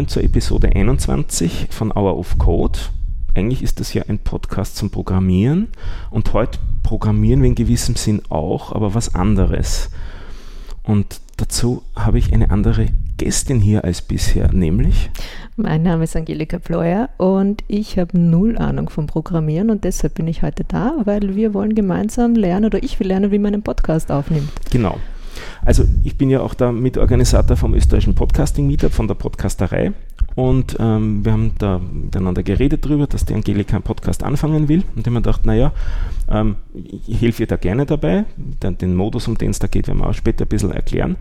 Willkommen zur Episode 21 von Hour of Code. Eigentlich ist das ja ein Podcast zum Programmieren und heute programmieren wir in gewissem Sinn auch, aber was anderes. Und dazu habe ich eine andere Gästin hier als bisher, nämlich. Mein Name ist Angelika Pleuer und ich habe null Ahnung vom Programmieren und deshalb bin ich heute da, weil wir wollen gemeinsam lernen oder ich will lernen, wie man einen Podcast aufnimmt. Genau. Also ich bin ja auch der Mitorganisator vom österreichischen Podcasting Meetup von der Podcasterei und ähm, wir haben da miteinander geredet darüber, dass die Angelika einen Podcast anfangen will und ich habe mir gedacht, naja, ähm, ich helfe ihr da gerne dabei. Den, den Modus, um den es da geht, werden wir auch später ein bisschen erklären.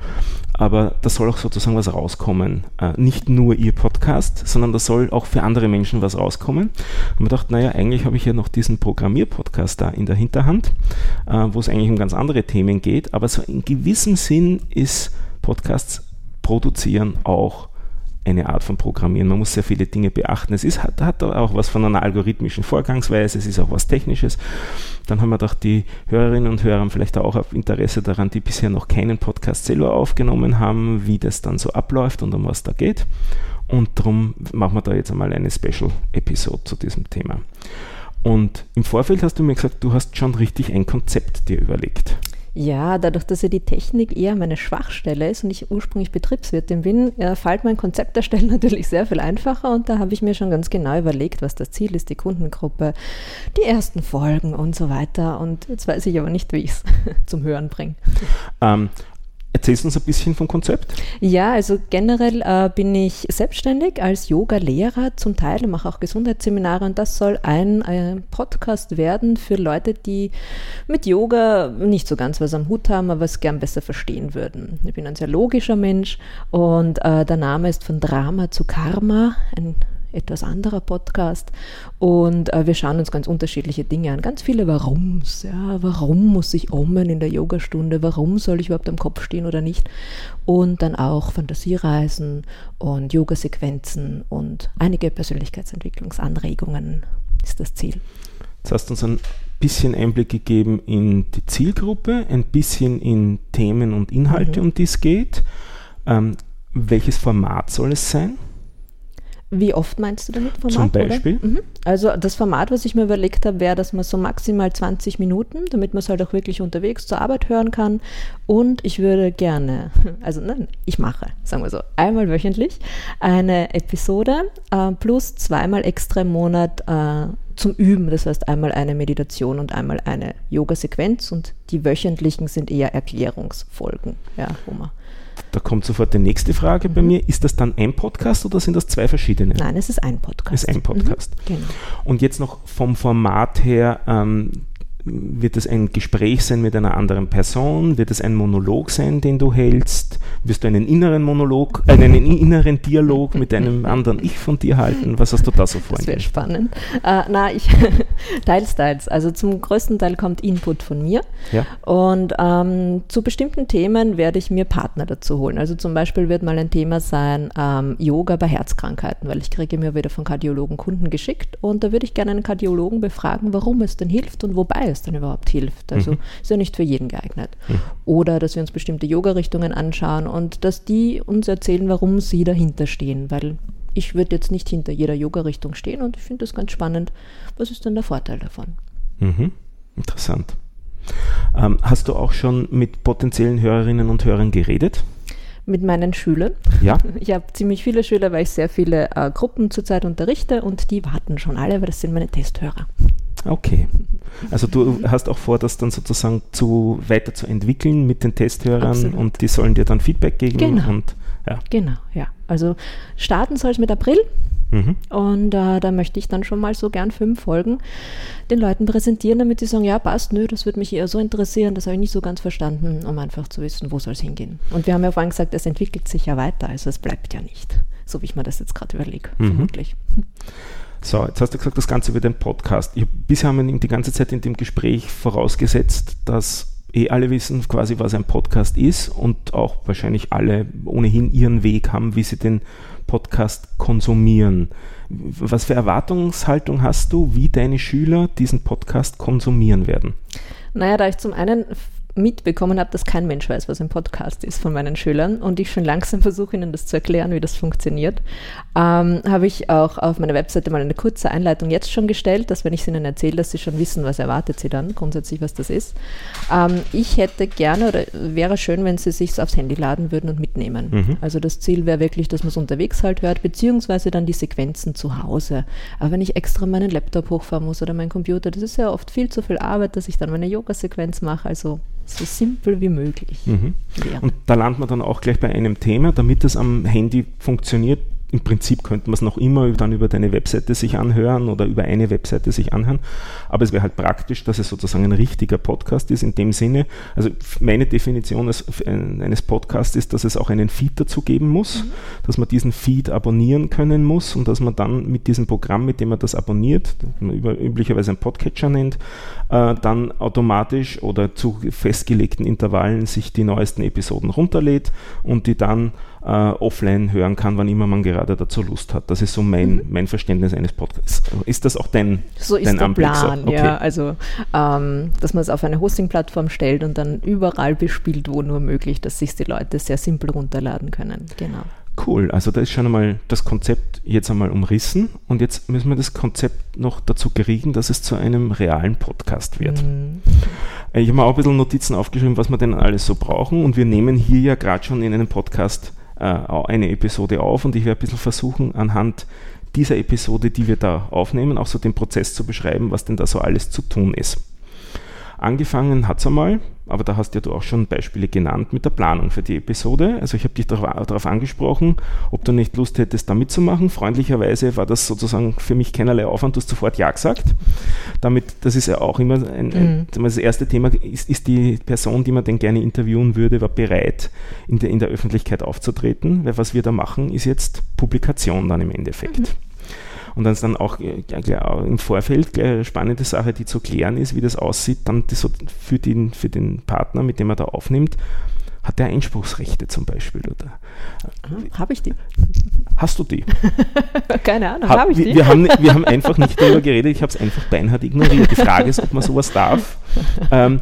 Aber da soll auch sozusagen was rauskommen. Äh, nicht nur ihr Podcast, sondern da soll auch für andere Menschen was rauskommen. Und man dachte, naja, eigentlich habe ich ja noch diesen Programmierpodcast da in der Hinterhand, äh, wo es eigentlich um ganz andere Themen geht. Aber so in gewissem Sinn ist Podcasts produzieren auch eine Art von Programmieren. Man muss sehr viele Dinge beachten. Es ist, hat, hat auch was von einer algorithmischen Vorgangsweise, es ist auch was Technisches. Dann haben wir doch die Hörerinnen und Hörer vielleicht auch Interesse daran, die bisher noch keinen Podcast selber aufgenommen haben, wie das dann so abläuft und um was da geht. Und darum machen wir da jetzt einmal eine Special-Episode zu diesem Thema. Und im Vorfeld hast du mir gesagt, du hast schon richtig ein Konzept dir überlegt. Ja, dadurch, dass ja die Technik eher meine Schwachstelle ist und ich ursprünglich Betriebswirtin bin, fällt mein Konzept erstellen natürlich sehr viel einfacher und da habe ich mir schon ganz genau überlegt, was das Ziel ist, die Kundengruppe, die ersten Folgen und so weiter. Und jetzt weiß ich aber nicht, wie ich es zum Hören bringe. Ähm, Erzählst du uns ein bisschen vom Konzept? Ja, also generell äh, bin ich selbstständig als Yoga-Lehrer zum Teil, mache auch Gesundheitsseminare und das soll ein, ein, Podcast werden für Leute, die mit Yoga nicht so ganz was am Hut haben, aber es gern besser verstehen würden. Ich bin ein sehr logischer Mensch und äh, der Name ist von Drama zu Karma, ein etwas anderer Podcast. Und äh, wir schauen uns ganz unterschiedliche Dinge an. Ganz viele Warums. Ja, warum muss ich ommen in der Yogastunde? Warum soll ich überhaupt am Kopf stehen oder nicht? Und dann auch Fantasiereisen und Yogasequenzen und einige Persönlichkeitsentwicklungsanregungen ist das Ziel. Jetzt hast du uns ein bisschen Einblick gegeben in die Zielgruppe, ein bisschen in Themen und Inhalte, mhm. um die es geht. Ähm, welches Format soll es sein? Wie oft meinst du damit Format? Zum Beispiel? Mhm. Also das Format, was ich mir überlegt habe, wäre, dass man so maximal 20 Minuten, damit man es halt auch wirklich unterwegs zur Arbeit hören kann. Und ich würde gerne, also nein, ich mache, sagen wir so, einmal wöchentlich eine Episode äh, plus zweimal extra im Monat äh, zum Üben. Das heißt einmal eine Meditation und einmal eine Yoga-Sequenz und die wöchentlichen sind eher Erklärungsfolgen, ja, wo man da kommt sofort die nächste Frage bei mir. Ist das dann ein Podcast oder sind das zwei verschiedene? Nein, es ist ein Podcast. Es ist ein Podcast. Mhm, genau. Und jetzt noch vom Format her, ähm, wird es ein Gespräch sein mit einer anderen Person? Wird es ein Monolog sein, den du hältst? Wirst du einen inneren Monolog, äh, einen inneren Dialog mit einem anderen Ich von dir halten? Was hast du da so vor? Das wäre spannend. Äh, na, ich teils, teils. Also zum größten Teil kommt Input von mir. Ja. Und ähm, zu bestimmten Themen werde ich mir Partner dazu holen. Also zum Beispiel wird mal ein Thema sein ähm, Yoga bei Herzkrankheiten, weil ich kriege mir wieder von Kardiologen Kunden geschickt und da würde ich gerne einen Kardiologen befragen, warum es denn hilft und wobei es dann überhaupt hilft. Also mhm. ist ja nicht für jeden geeignet. Mhm. Oder dass wir uns bestimmte Yoga-Richtungen anschauen und dass die uns erzählen, warum sie dahinter stehen, weil ich würde jetzt nicht hinter jeder Yoga-Richtung stehen und ich finde das ganz spannend. Was ist denn der Vorteil davon? Mhm. Interessant. Ähm, hast du auch schon mit potenziellen Hörerinnen und Hörern geredet? mit meinen Schülern. Ja. Ich habe ziemlich viele Schüler, weil ich sehr viele äh, Gruppen zurzeit unterrichte und die warten schon alle, weil das sind meine Testhörer. Okay. Also du hast auch vor, das dann sozusagen zu weiterzuentwickeln mit den Testhörern Absolut. und die sollen dir dann Feedback geben. Genau. Und, ja. Genau, ja. Also starten soll es mit April. Mhm. Und äh, da möchte ich dann schon mal so gern fünf Folgen den Leuten präsentieren, damit sie sagen, ja, passt, nö, das würde mich eher so interessieren, das habe ich nicht so ganz verstanden, um einfach zu wissen, wo soll es hingehen. Und wir haben ja vorhin gesagt, es entwickelt sich ja weiter, also es bleibt ja nicht, so wie ich mir das jetzt gerade überlege, mhm. vermutlich. So, jetzt hast du gesagt, das Ganze über den Podcast. Ich, bisher haben wir die ganze Zeit in dem Gespräch vorausgesetzt, dass eh alle wissen quasi, was ein Podcast ist und auch wahrscheinlich alle ohnehin ihren Weg haben, wie sie den Podcast konsumieren. Was für Erwartungshaltung hast du, wie deine Schüler diesen Podcast konsumieren werden? Naja, da ich zum einen mitbekommen habe, dass kein Mensch weiß, was ein Podcast ist von meinen Schülern und ich schon langsam versuche, ihnen das zu erklären, wie das funktioniert, ähm, habe ich auch auf meiner Webseite mal eine kurze Einleitung jetzt schon gestellt, dass wenn ich es ihnen erzähle, dass sie schon wissen, was erwartet sie dann, grundsätzlich, was das ist. Ähm, ich hätte gerne oder wäre schön, wenn sie sich aufs Handy laden würden und mitnehmen. Mhm. Also das Ziel wäre wirklich, dass man es unterwegs halt hört, beziehungsweise dann die Sequenzen zu Hause. Aber wenn ich extra meinen Laptop hochfahren muss oder meinen Computer, das ist ja oft viel zu viel Arbeit, dass ich dann meine Yoga-Sequenz mache. Also so simpel wie möglich. Mhm. Und da landet man dann auch gleich bei einem Thema, damit es am Handy funktioniert, im Prinzip könnte man es noch immer dann über deine Webseite sich anhören oder über eine Webseite sich anhören. Aber es wäre halt praktisch, dass es sozusagen ein richtiger Podcast ist in dem Sinne. Also meine Definition eines Podcasts ist, dass es auch einen Feed dazu geben muss, mhm. dass man diesen Feed abonnieren können muss und dass man dann mit diesem Programm, mit dem man das abonniert, das man üblicherweise einen Podcatcher nennt, äh, dann automatisch oder zu festgelegten Intervallen sich die neuesten Episoden runterlädt und die dann äh, offline hören kann, wann immer man gerade dazu Lust hat. Das ist so mein, mhm. mein Verständnis eines Podcasts. Ist das auch dein So ist dein der Anblick Plan, okay. ja. Also, ähm, dass man es auf eine Hosting-Plattform stellt und dann überall bespielt, wo nur möglich, dass sich die Leute sehr simpel runterladen können. Genau. Cool, also da ist schon einmal das Konzept jetzt einmal umrissen und jetzt müssen wir das Konzept noch dazu kriegen, dass es zu einem realen Podcast wird. Mhm. Ich habe mir auch ein bisschen Notizen aufgeschrieben, was wir denn alles so brauchen und wir nehmen hier ja gerade schon in einem Podcast äh, eine Episode auf und ich werde ein bisschen versuchen, anhand dieser Episode, die wir da aufnehmen, auch so den Prozess zu beschreiben, was denn da so alles zu tun ist. Angefangen hat es einmal, aber da hast ja du auch schon Beispiele genannt mit der Planung für die Episode. Also ich habe dich darauf angesprochen, ob du nicht Lust hättest, da mitzumachen. Freundlicherweise war das sozusagen für mich keinerlei Aufwand, du hast sofort Ja gesagt. Damit, das ist ja auch immer ein, ein, mhm. das erste Thema, ist, ist die Person, die man denn gerne interviewen würde, war bereit, in der, in der Öffentlichkeit aufzutreten, weil was wir da machen, ist jetzt Publikation dann im Endeffekt. Mhm. Und dann ist dann auch äh, im Vorfeld eine spannende Sache, die zu klären ist, wie das aussieht, dann so für, den, für den Partner, mit dem er da aufnimmt, hat der Einspruchsrechte zum Beispiel? Oder? Habe ich die? Hast du die? Keine Ahnung, habe ich wir, die? Wir haben, wir haben einfach nicht darüber geredet, ich habe es einfach beinhart ignoriert. Die Frage ist, ob man sowas darf. Ähm,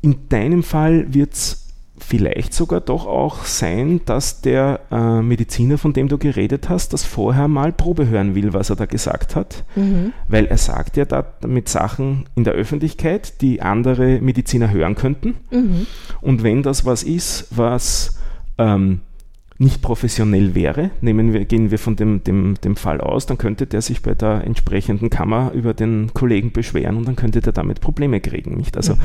in deinem Fall wird es vielleicht sogar doch auch sein, dass der äh, Mediziner, von dem du geredet hast, das vorher mal Probe hören will, was er da gesagt hat. Mhm. Weil er sagt ja da mit Sachen in der Öffentlichkeit, die andere Mediziner hören könnten. Mhm. Und wenn das was ist, was ähm, nicht professionell wäre, nehmen wir, gehen wir von dem, dem, dem Fall aus, dann könnte der sich bei der entsprechenden Kammer über den Kollegen beschweren und dann könnte der damit Probleme kriegen. Nicht? Also mhm.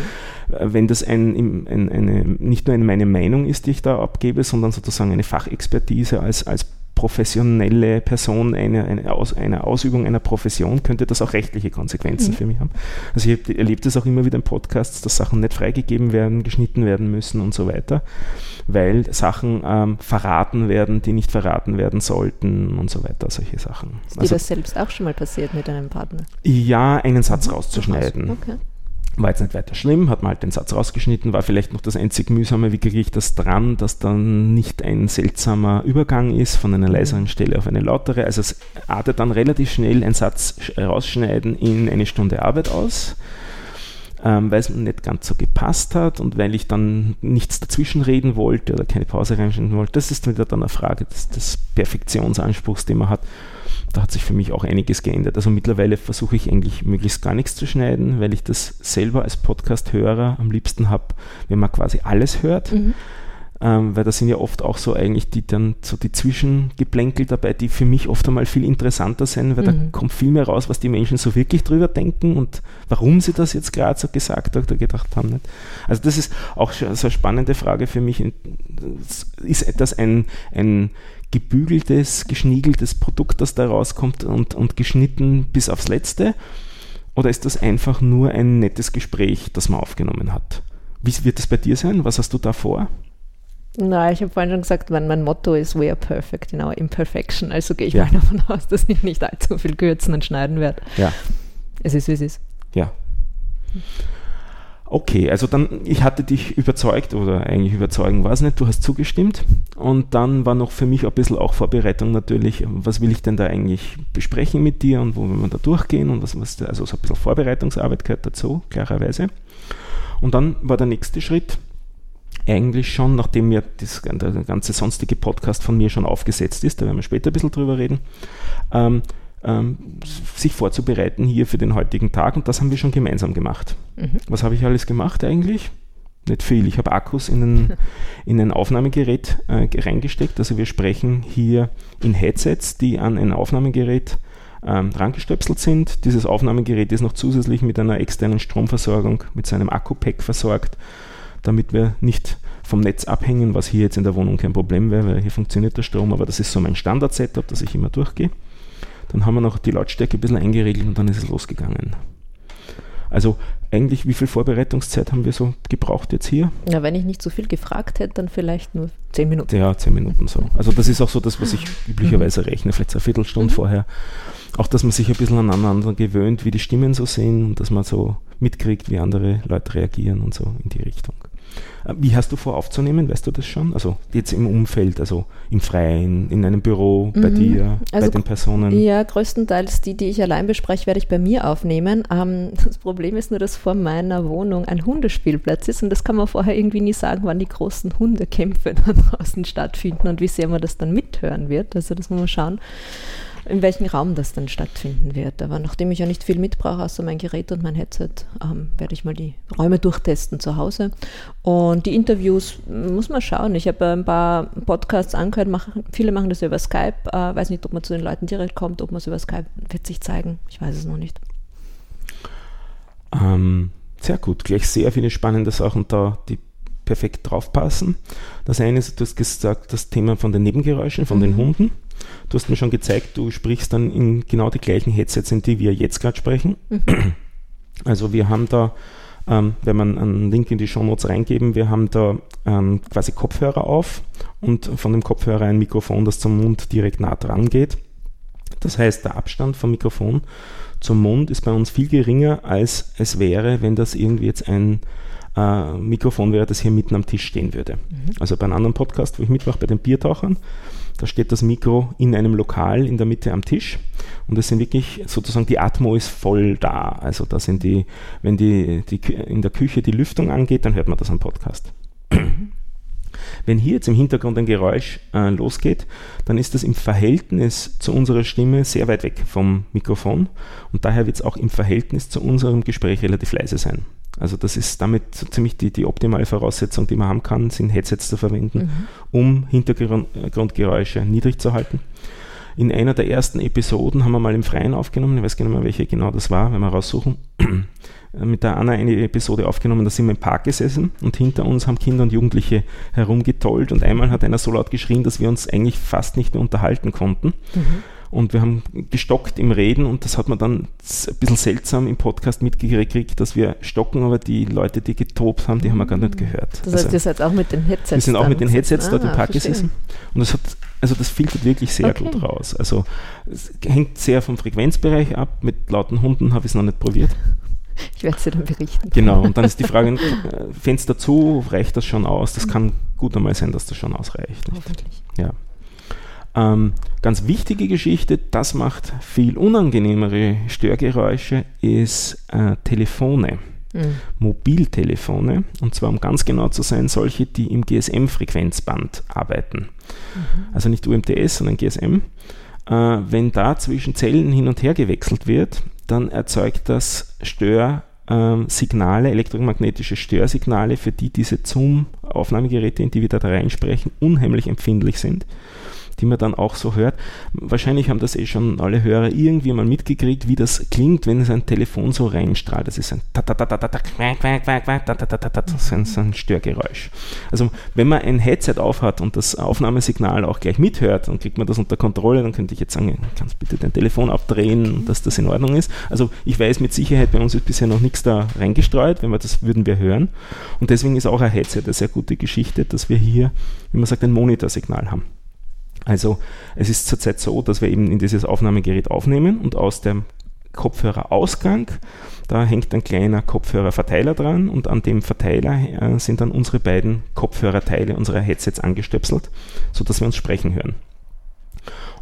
Äh, wenn das ein, ein, eine, nicht nur meine Meinung ist, die ich da abgebe, sondern sozusagen eine Fachexpertise als, als professionelle Person eine, eine, Aus, eine Ausübung einer Profession, könnte das auch rechtliche Konsequenzen mhm. für mich haben. Also ich erlebe das auch immer wieder in Podcasts, dass Sachen nicht freigegeben werden, geschnitten werden müssen und so weiter, weil Sachen ähm, verraten werden, die nicht verraten werden sollten und so weiter, solche Sachen. Ist dir also, das selbst auch schon mal passiert mit einem Partner? Ja, einen Satz mhm. rauszuschneiden. Okay. War jetzt nicht weiter schlimm, hat mal halt den Satz rausgeschnitten, war vielleicht noch das einzig mühsame, wie kriege ich das dran, dass dann nicht ein seltsamer Übergang ist von einer leiseren Stelle auf eine lautere. Also es artet dann relativ schnell ein Satz rausschneiden in eine Stunde Arbeit aus ähm, weil es mir nicht ganz so gepasst hat und weil ich dann nichts dazwischen reden wollte oder keine Pause reinschneiden wollte. Das ist wieder dann eine Frage des, des Perfektionsanspruchs, den man hat da hat sich für mich auch einiges geändert. Also mittlerweile versuche ich eigentlich möglichst gar nichts zu schneiden, weil ich das selber als Podcast-Hörer am liebsten habe, wenn man quasi alles hört. Mhm. Ähm, weil da sind ja oft auch so eigentlich die dann so die Zwischengeplänkel dabei, die für mich oft einmal viel interessanter sind, weil mhm. da kommt viel mehr raus, was die Menschen so wirklich drüber denken und warum sie das jetzt gerade so gesagt oder gedacht haben. Nicht? Also das ist auch so eine spannende Frage für mich. Ist das ein, ein gebügeltes, geschniegeltes Produkt, das da rauskommt und, und geschnitten bis aufs Letzte? Oder ist das einfach nur ein nettes Gespräch, das man aufgenommen hat? Wie wird das bei dir sein? Was hast du da vor? Na, ich habe vorhin schon gesagt, mein, mein Motto ist We are perfect in our imperfection. Also gehe ich ja. mal davon aus, dass ich nicht allzu viel kürzen und schneiden werde. Ja. Es ist, wie es ist. Ja. Okay, also dann, ich hatte dich überzeugt oder eigentlich überzeugen war es nicht, du hast zugestimmt und dann war noch für mich ein bisschen auch Vorbereitung natürlich, was will ich denn da eigentlich besprechen mit dir und wo will man da durchgehen und was, was also so ein bisschen Vorbereitungsarbeit gehört dazu, klarerweise. Und dann war der nächste Schritt, eigentlich schon, nachdem mir das, der ganze sonstige Podcast von mir schon aufgesetzt ist, da werden wir später ein bisschen drüber reden, ähm, ähm, sich vorzubereiten hier für den heutigen Tag und das haben wir schon gemeinsam gemacht. Mhm. Was habe ich alles gemacht eigentlich? Nicht viel. Ich habe Akkus in ein, in ein Aufnahmegerät äh, reingesteckt. Also wir sprechen hier in Headsets, die an ein Aufnahmegerät ähm, rangestöpselt sind. Dieses Aufnahmegerät ist noch zusätzlich mit einer externen Stromversorgung, mit seinem Akku-Pack versorgt damit wir nicht vom Netz abhängen, was hier jetzt in der Wohnung kein Problem wäre, weil hier funktioniert der Strom, aber das ist so mein Standard-Setup, das ich immer durchgehe. Dann haben wir noch die Lautstärke ein bisschen eingeregelt und dann ist es losgegangen. Also eigentlich, wie viel Vorbereitungszeit haben wir so gebraucht jetzt hier? Ja, wenn ich nicht so viel gefragt hätte, dann vielleicht nur zehn Minuten. Ja, zehn Minuten so. Also das ist auch so das, was ich üblicherweise rechne, vielleicht eine Viertelstunde mhm. vorher. Auch, dass man sich ein bisschen aneinander gewöhnt, wie die Stimmen so sind und dass man so mitkriegt, wie andere Leute reagieren und so in die Richtung. Äh, wie hast du vor aufzunehmen? Weißt du das schon? Also jetzt im Umfeld, also im Freien, in einem Büro, bei mhm. dir, also, bei den Personen? Ja, größtenteils die, die ich allein bespreche, werde ich bei mir aufnehmen. Ähm, das Problem ist nur, dass vor meiner Wohnung ein Hundespielplatz ist und das kann man vorher irgendwie nie sagen, wann die großen Hundekämpfe dann draußen stattfinden und wie sehr man das dann mithören wird. Also das muss man schauen in welchem Raum das dann stattfinden wird. Aber nachdem ich ja nicht viel mitbrauche, außer mein Gerät und mein Headset, ähm, werde ich mal die Räume durchtesten zu Hause. Und die Interviews muss man schauen. Ich habe ein paar Podcasts angehört, machen, viele machen das über Skype. Äh, weiß nicht, ob man zu den Leuten direkt kommt, ob man es über Skype wird sich zeigen. Ich weiß es noch nicht. Ähm, sehr gut, gleich sehr viele spannende Sachen da, die perfekt draufpassen. Das eine ist, du hast gesagt, das Thema von den Nebengeräuschen, von mhm. den Hunden. Du hast mir schon gezeigt, du sprichst dann in genau die gleichen Headsets, in die wir jetzt gerade sprechen. Mhm. Also wir haben da, ähm, wenn man einen Link in die Show Notes reingeben, wir haben da ähm, quasi Kopfhörer auf und von dem Kopfhörer ein Mikrofon, das zum Mund direkt nah dran geht. Das heißt, der Abstand vom Mikrofon zum Mund ist bei uns viel geringer, als es wäre, wenn das irgendwie jetzt ein äh, Mikrofon wäre, das hier mitten am Tisch stehen würde. Mhm. Also bei einem anderen Podcast, wo ich mitmache, bei den Biertauchern, da steht das Mikro in einem Lokal in der Mitte am Tisch und es sind wirklich sozusagen die Atmo ist voll da. Also da sind die, wenn die, die in der Küche die Lüftung angeht, dann hört man das am Podcast. Wenn hier jetzt im Hintergrund ein Geräusch äh, losgeht, dann ist das im Verhältnis zu unserer Stimme sehr weit weg vom Mikrofon und daher wird es auch im Verhältnis zu unserem Gespräch relativ leise sein. Also das ist damit so ziemlich die, die optimale Voraussetzung, die man haben kann, sind Headsets zu verwenden, mhm. um Hintergrundgeräusche niedrig zu halten. In einer der ersten Episoden haben wir mal im Freien aufgenommen, ich weiß gar nicht mehr, welche genau das war, wenn wir raussuchen, mit der Anna eine Episode aufgenommen, da sind wir im Park gesessen und hinter uns haben Kinder und Jugendliche herumgetollt und einmal hat einer so laut geschrien, dass wir uns eigentlich fast nicht mehr unterhalten konnten. Mhm und wir haben gestockt im Reden und das hat man dann ein bisschen seltsam im Podcast mitgekriegt, dass wir stocken, aber die Leute, die getobt haben, die haben wir gar nicht gehört. Das heißt, also, ihr seid auch mit den Headsets Wir sind auch mit den Headsets dort im ah, Park gesessen und das hat, also das filtert wirklich sehr okay. gut raus. Also es hängt sehr vom Frequenzbereich ab. Mit lauten Hunden habe ich es noch nicht probiert. Ich werde sie dann berichten. Genau, und dann ist die Frage, äh, Fenster zu, reicht das schon aus? Das kann gut einmal sein, dass das schon ausreicht. Hoffentlich. Ja. Ähm, ganz wichtige Geschichte, das macht viel unangenehmere Störgeräusche, ist äh, Telefone. Mhm. Mobiltelefone, und zwar um ganz genau zu sein, solche, die im GSM-Frequenzband arbeiten. Mhm. Also nicht UMTS, sondern GSM. Äh, wenn da zwischen Zellen hin und her gewechselt wird, dann erzeugt das Störsignale, ähm, elektromagnetische Störsignale, für die diese Zoom-Aufnahmegeräte, in die wir da reinsprechen, unheimlich empfindlich sind die man dann auch so hört. Wahrscheinlich haben das eh schon alle Hörer irgendwie mal mitgekriegt, wie das klingt, wenn es ein Telefon so reinstrahlt. Das ist ein so ein Störgeräusch. Also wenn man ein Headset aufhat und das Aufnahmesignal auch gleich mithört, dann kriegt man das unter Kontrolle, dann könnte ich jetzt sagen, kannst bitte dein Telefon abdrehen, dass das in Ordnung ist. Also ich weiß mit Sicherheit, bei uns ist bisher noch nichts da reingestreut, wenn wir das würden wir hören. Und deswegen ist auch ein Headset eine sehr gute Geschichte, dass wir hier, wie man sagt, ein Monitorsignal haben. Also es ist zurzeit so, dass wir eben in dieses Aufnahmegerät aufnehmen und aus dem Kopfhörerausgang, da hängt ein kleiner Kopfhörerverteiler dran und an dem Verteiler äh, sind dann unsere beiden Kopfhörerteile unserer Headsets angestöpselt, sodass wir uns sprechen hören.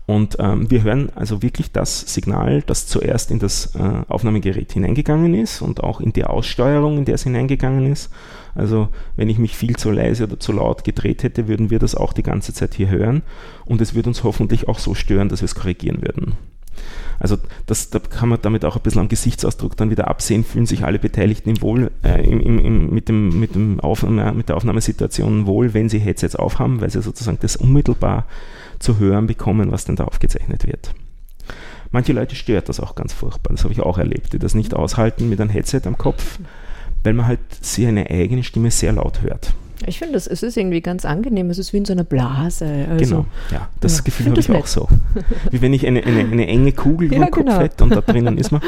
Und ähm, wir hören also wirklich das Signal, das zuerst in das äh, Aufnahmegerät hineingegangen ist und auch in die Aussteuerung, in der es hineingegangen ist. Also wenn ich mich viel zu leise oder zu laut gedreht hätte, würden wir das auch die ganze Zeit hier hören und es würde uns hoffentlich auch so stören, dass wir es korrigieren würden. Also das, da kann man damit auch ein bisschen am Gesichtsausdruck dann wieder absehen, fühlen sich alle Beteiligten im Wohl, äh, im, im, mit, dem, mit, dem Aufnahme, mit der Aufnahmesituation wohl, wenn sie Headsets aufhaben, weil sie sozusagen das unmittelbar zu hören bekommen, was denn da aufgezeichnet wird. Manche Leute stört das auch ganz furchtbar, das habe ich auch erlebt, die das nicht aushalten mit einem Headset am Kopf, weil man halt seine eigene Stimme sehr laut hört. Ich finde, es ist irgendwie ganz angenehm. Es ist wie in so einer Blase. Also, genau, ja, das ja, Gefühl habe ich auch so. Wie wenn ich eine, eine, eine enge Kugel ja, im Kopf genau. hätte und da drinnen ist man.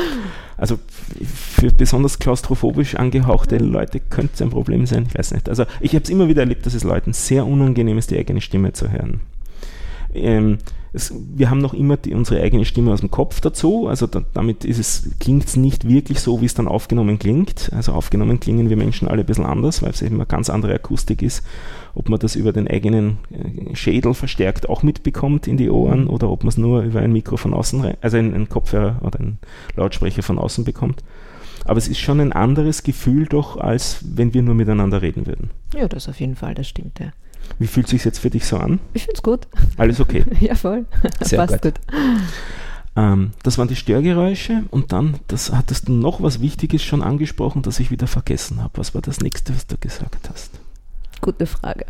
Also für besonders klaustrophobisch angehauchte Leute könnte es ein Problem sein. Ich weiß nicht. Also ich habe es immer wieder erlebt, dass es Leuten sehr unangenehm ist, die eigene Stimme zu hören. Ähm, es, wir haben noch immer die, unsere eigene Stimme aus dem Kopf dazu, also da, damit klingt es nicht wirklich so, wie es dann aufgenommen klingt. Also aufgenommen klingen wir Menschen alle ein bisschen anders, weil es eben eine ganz andere Akustik ist. Ob man das über den eigenen äh, Schädel verstärkt auch mitbekommt in die Ohren oder ob man es nur über ein Mikro von außen, also einen Kopfhörer oder einen Lautsprecher von außen bekommt. Aber es ist schon ein anderes Gefühl doch, als wenn wir nur miteinander reden würden. Ja, das auf jeden Fall, das stimmt, ja. Wie fühlt es sich jetzt für dich so an? Ich finde es gut. Alles okay? ja, voll. Sehr Passt gut. gut. Ähm, das waren die Störgeräusche und dann, das hattest du noch was Wichtiges schon angesprochen, das ich wieder vergessen habe. Was war das nächste, was du gesagt hast? Gute Frage.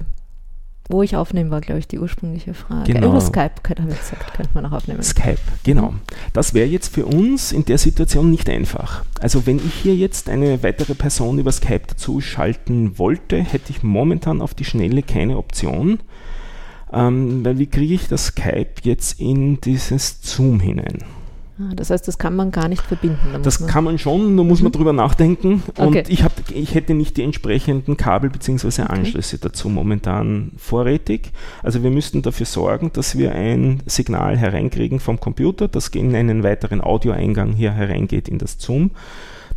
Wo ich aufnehmen war, glaube ich, die ursprüngliche Frage. Genau. Über Skype, habe ich gesagt, könnte man auch aufnehmen. Skype, genau. Das wäre jetzt für uns in der Situation nicht einfach. Also wenn ich hier jetzt eine weitere Person über Skype dazu schalten wollte, hätte ich momentan auf die Schnelle keine Option. Ähm, weil wie kriege ich das Skype jetzt in dieses Zoom hinein? Ah, das heißt, das kann man gar nicht verbinden. Da das man kann man schon, da muss mhm. man drüber nachdenken. Und okay. ich, hab, ich hätte nicht die entsprechenden Kabel bzw. Anschlüsse okay. dazu momentan vorrätig. Also wir müssten dafür sorgen, dass wir ein Signal hereinkriegen vom Computer, das in einen weiteren Audioeingang hier hereingeht in das Zoom,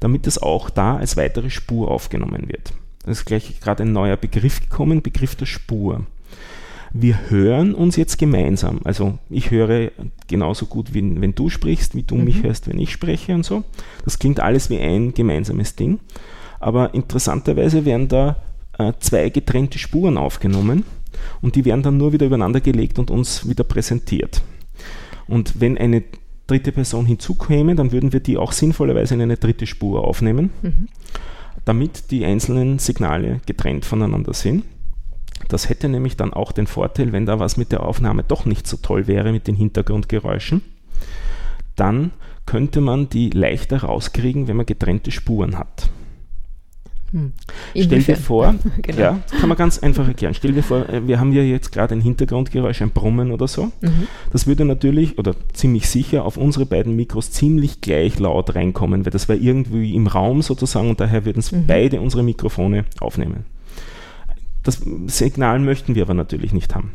damit das auch da als weitere Spur aufgenommen wird. Das ist gleich gerade ein neuer Begriff gekommen, Begriff der Spur wir hören uns jetzt gemeinsam. Also ich höre genauso gut, wie, wenn du sprichst, wie du mhm. mich hörst, wenn ich spreche und so. Das klingt alles wie ein gemeinsames Ding. Aber interessanterweise werden da äh, zwei getrennte Spuren aufgenommen und die werden dann nur wieder übereinander gelegt und uns wieder präsentiert. Und wenn eine dritte Person hinzukäme, dann würden wir die auch sinnvollerweise in eine dritte Spur aufnehmen, mhm. damit die einzelnen Signale getrennt voneinander sind. Das hätte nämlich dann auch den Vorteil, wenn da was mit der Aufnahme doch nicht so toll wäre mit den Hintergrundgeräuschen, dann könnte man die leichter rauskriegen, wenn man getrennte Spuren hat. Hm. Stell dir vor, genau. ja, kann man ganz einfach erklären. Stell dir vor, äh, wir haben ja jetzt gerade ein Hintergrundgeräusch, ein Brummen oder so. Mhm. Das würde natürlich oder ziemlich sicher auf unsere beiden Mikros ziemlich gleich laut reinkommen, weil das wäre irgendwie im Raum sozusagen und daher würden es mhm. beide unsere Mikrofone aufnehmen. Das Signal möchten wir aber natürlich nicht haben.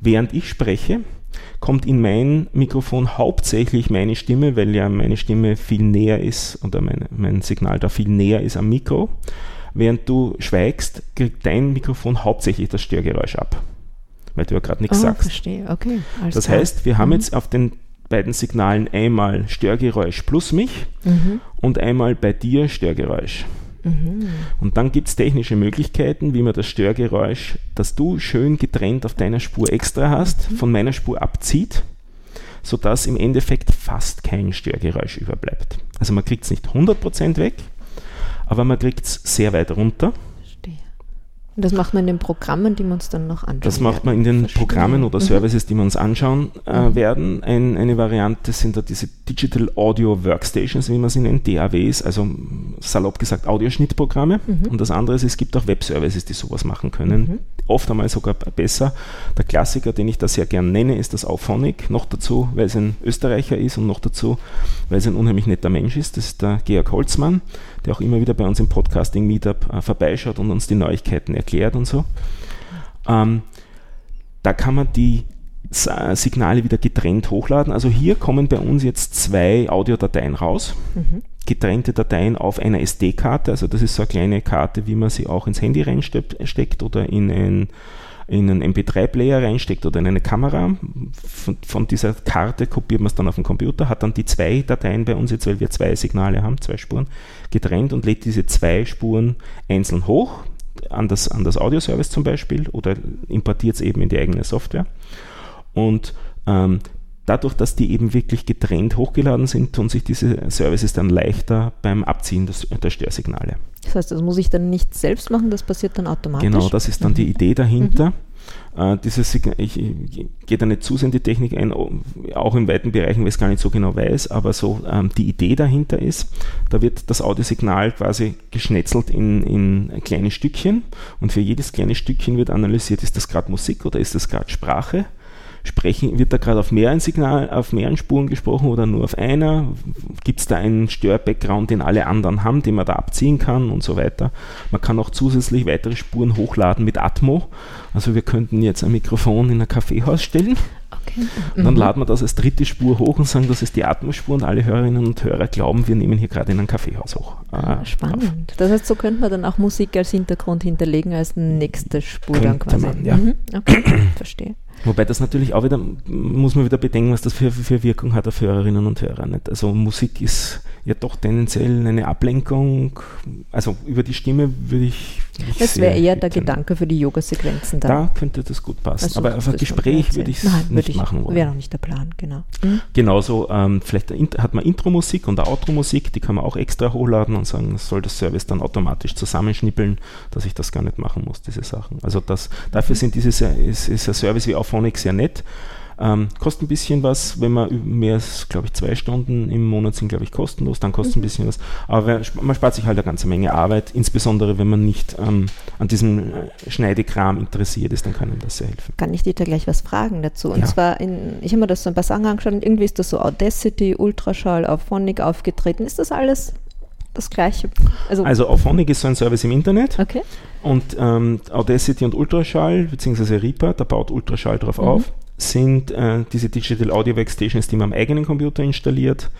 Während ich spreche, kommt in mein Mikrofon hauptsächlich meine Stimme, weil ja meine Stimme viel näher ist oder meine, mein Signal da viel näher ist am Mikro. Während du schweigst, kriegt dein Mikrofon hauptsächlich das Störgeräusch ab, weil du ja gerade nichts oh, sagst. Verstehe, okay. das klar. heißt, wir haben mhm. jetzt auf den beiden Signalen einmal Störgeräusch plus mich mhm. und einmal bei dir Störgeräusch. Mhm. Und dann gibt es technische Möglichkeiten, wie man das Störgeräusch, das du schön getrennt auf deiner Spur extra hast, mhm. von meiner Spur abzieht, sodass im Endeffekt fast kein Störgeräusch überbleibt. Also man kriegt es nicht 100% weg, aber man kriegt es sehr weit runter. Und das macht man in den Programmen, die wir uns dann noch anschauen. Das macht man in den Programmen oder mhm. Services, die wir uns anschauen äh, mhm. werden. Ein, eine Variante sind da diese Digital Audio Workstations, wie man sie nennt, DAWs, also salopp gesagt Audioschnittprogramme. Mhm. Und das andere ist, es gibt auch Web-Services, die sowas machen können. Mhm. Oft einmal sogar besser. Der Klassiker, den ich da sehr gern nenne, ist das Auphonic. Noch dazu, weil es ein Österreicher ist und noch dazu, weil es ein unheimlich netter Mensch ist. Das ist der Georg Holzmann der auch immer wieder bei uns im Podcasting-Meetup äh, vorbeischaut und uns die Neuigkeiten erklärt und so. Ähm, da kann man die äh, Signale wieder getrennt hochladen. Also hier kommen bei uns jetzt zwei Audiodateien raus. Mhm. Getrennte Dateien auf einer SD-Karte. Also das ist so eine kleine Karte, wie man sie auch ins Handy reinsteckt oder in ein in einen MP3-Player reinsteckt oder in eine Kamera. Von, von dieser Karte kopiert man es dann auf den Computer, hat dann die zwei Dateien bei uns jetzt, weil wir zwei Signale haben, zwei Spuren, getrennt und lädt diese zwei Spuren einzeln hoch, an das, an das Audioservice zum Beispiel, oder importiert es eben in die eigene Software. Und ähm, dadurch, dass die eben wirklich getrennt hochgeladen sind, tun sich diese Services dann leichter beim Abziehen des, der Störsignale. Das heißt, das muss ich dann nicht selbst machen, das passiert dann automatisch? Genau, das ist dann mhm. die Idee dahinter. Mhm. Äh, dieses ich, ich, ich gehe da nicht zu sehr in die Technik ein, auch in weiten Bereichen, weil ich es gar nicht so genau weiß, aber so ähm, die Idee dahinter ist, da wird das Audiosignal quasi geschnetzelt in, in kleine Stückchen und für jedes kleine Stückchen wird analysiert, ist das gerade Musik oder ist das gerade Sprache sprechen, wird da gerade auf mehreren Signal, auf mehreren Spuren gesprochen oder nur auf einer? Gibt es da einen Stör-Background, den alle anderen haben, den man da abziehen kann und so weiter? Man kann auch zusätzlich weitere Spuren hochladen mit Atmo. Also wir könnten jetzt ein Mikrofon in ein Kaffeehaus stellen. Okay. Dann mhm. laden wir das als dritte Spur hoch und sagen, das ist die Atmospur und alle Hörerinnen und Hörer glauben, wir nehmen hier gerade in ein Kaffeehaus hoch. Ah, spannend. Auf. Das heißt, so könnte man dann auch Musik als Hintergrund hinterlegen als nächste Spur könnte dann quasi. Man, ja. Mhm. Okay, verstehe. Wobei das natürlich auch wieder, muss man wieder bedenken, was das für, für Wirkung hat auf Hörerinnen und Hörer. Nicht? Also Musik ist ja doch tendenziell eine Ablenkung. Also über die Stimme würde ich. Das wäre eher der Gedanke für die Yoga-Sequenzen da. Da könnte das gut passen. Also Aber auf ein Gespräch würde ich es nicht ich, machen wollen. Wäre noch nicht der Plan, genau. Mhm. Genauso, ähm, vielleicht hat man Intro-Musik und Outro-Musik, die kann man auch extra hochladen und sagen, soll das Service dann automatisch zusammenschnippeln, dass ich das gar nicht machen muss, diese Sachen. Also das, dafür sind diese, ist, ist ein Service wie Auphonic sehr nett. Ähm, kostet ein bisschen was, wenn man mehr als, glaube ich, zwei Stunden im Monat sind, glaube ich, kostenlos, dann kostet mhm. ein bisschen was. Aber man spart sich halt eine ganze Menge Arbeit, insbesondere wenn man nicht ähm, an diesem äh, Schneidekram interessiert ist, dann kann ihm das sehr helfen. Kann ich dir da gleich was fragen dazu? Und ja. zwar, in, ich habe mir das so ein paar Sachen angeschaut und irgendwie ist das so Audacity, Ultraschall, Auphonic aufgetreten. Ist das alles das gleiche? Also, also Auphonic ist so ein Service im Internet. Okay. Und ähm, Audacity und Ultraschall, beziehungsweise Reaper, da baut Ultraschall drauf mhm. auf sind äh, diese Digital Audio Workstations, die man am eigenen Computer installiert,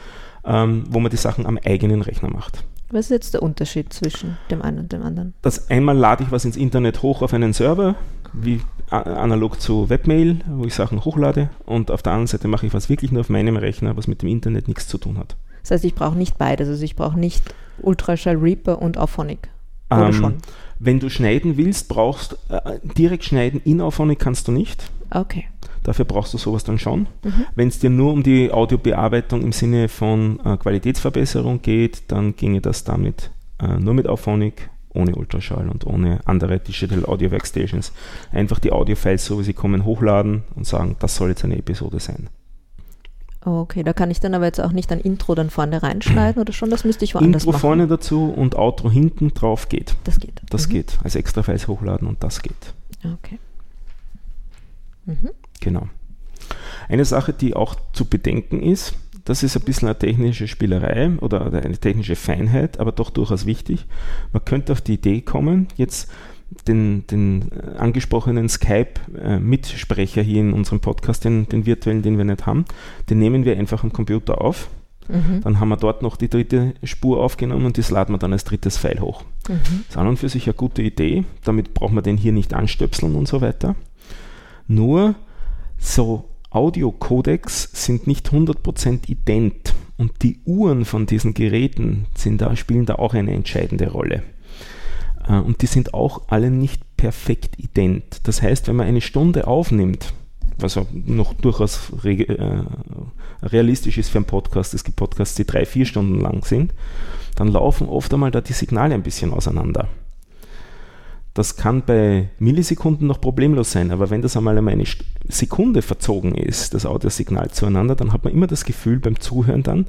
ähm, wo man die Sachen am eigenen Rechner macht. Was ist jetzt der Unterschied zwischen dem einen und dem anderen? Das einmal lade ich was ins Internet hoch auf einen Server, wie analog zu Webmail, wo ich Sachen hochlade, und auf der anderen Seite mache ich was wirklich nur auf meinem Rechner, was mit dem Internet nichts zu tun hat. Das heißt, ich brauche nicht beides, also ich brauche nicht Ultraschall Reaper und Auphonic. Oder ähm, schon? Wenn du schneiden willst, brauchst äh, direkt schneiden in Auphonic kannst du nicht. Okay. Dafür brauchst du sowas dann schon. Mhm. Wenn es dir nur um die Audiobearbeitung im Sinne von äh, Qualitätsverbesserung geht, dann ginge das damit äh, nur mit Auphonic, ohne Ultraschall und ohne andere Digital Audio Workstations. Einfach die Audiofiles, so wie sie kommen, hochladen und sagen, das soll jetzt eine Episode sein. Okay, da kann ich dann aber jetzt auch nicht ein Intro dann vorne reinschneiden oder schon, das müsste ich woanders Intro machen. Intro vorne dazu und Outro hinten drauf geht. Das geht. Das mhm. geht. Als extra Files hochladen und das geht. Okay. Mhm. Genau. Eine Sache, die auch zu bedenken ist, das ist ein bisschen eine technische Spielerei oder eine technische Feinheit, aber doch durchaus wichtig. Man könnte auf die Idee kommen, jetzt den, den angesprochenen Skype-Mitsprecher hier in unserem Podcast, den, den virtuellen, den wir nicht haben, den nehmen wir einfach am Computer auf. Mhm. Dann haben wir dort noch die dritte Spur aufgenommen und das laden wir dann als drittes File hoch. Mhm. Das ist an und für sich eine gute Idee. Damit braucht man den hier nicht anstöpseln und so weiter. Nur so Audio-Codecs sind nicht 100% ident und die Uhren von diesen Geräten da, spielen da auch eine entscheidende Rolle. Äh, und die sind auch alle nicht perfekt ident. Das heißt, wenn man eine Stunde aufnimmt, was noch durchaus äh, realistisch ist für einen Podcast, es gibt Podcasts, die drei, vier Stunden lang sind, dann laufen oft einmal da die Signale ein bisschen auseinander. Das kann bei Millisekunden noch problemlos sein, aber wenn das einmal eine Sekunde verzogen ist, das Audiosignal zueinander, dann hat man immer das Gefühl beim Zuhören dann,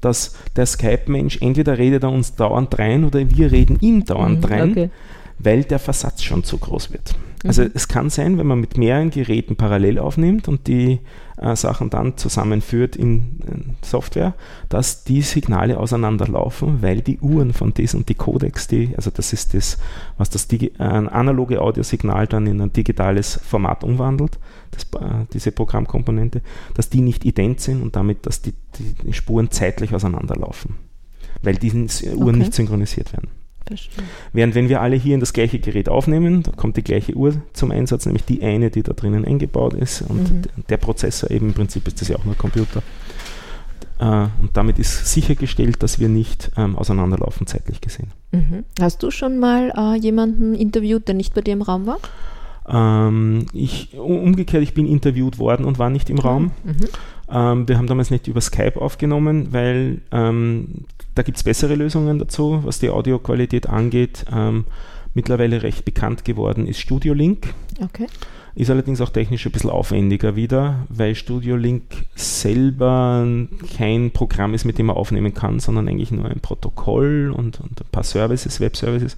dass der Skype-Mensch entweder redet er uns dauernd rein oder wir reden ihm dauernd mhm, rein, okay. weil der Versatz schon zu groß wird. Also mhm. es kann sein, wenn man mit mehreren Geräten parallel aufnimmt und die äh, Sachen dann zusammenführt in, in, Software, dass die Signale auseinanderlaufen, weil die Uhren von diesen und die Codecs, die, also das ist das, was das Digi ein analoge Audiosignal dann in ein digitales Format umwandelt, das, äh, diese Programmkomponente, dass die nicht ident sind und damit, dass die, die, die Spuren zeitlich auseinanderlaufen, weil diese Uhren okay. nicht synchronisiert werden. Verstehe. Während wenn wir alle hier in das gleiche Gerät aufnehmen, da kommt die gleiche Uhr zum Einsatz, nämlich die eine, die da drinnen eingebaut ist. Und mhm. der Prozessor eben im Prinzip ist das ja auch nur Computer. Äh, und damit ist sichergestellt, dass wir nicht ähm, auseinanderlaufen, zeitlich gesehen. Mhm. Hast du schon mal äh, jemanden interviewt, der nicht bei dir im Raum war? Ähm, ich, umgekehrt, ich bin interviewt worden und war nicht im mhm. Raum. Ähm, wir haben damals nicht über Skype aufgenommen, weil ähm, da gibt es bessere Lösungen dazu, was die Audioqualität angeht. Ähm, mittlerweile recht bekannt geworden ist Studio Link. Okay. Ist allerdings auch technisch ein bisschen aufwendiger wieder, weil Studio Link selber kein Programm ist, mit dem man aufnehmen kann, sondern eigentlich nur ein Protokoll und, und ein paar Services, Web-Services.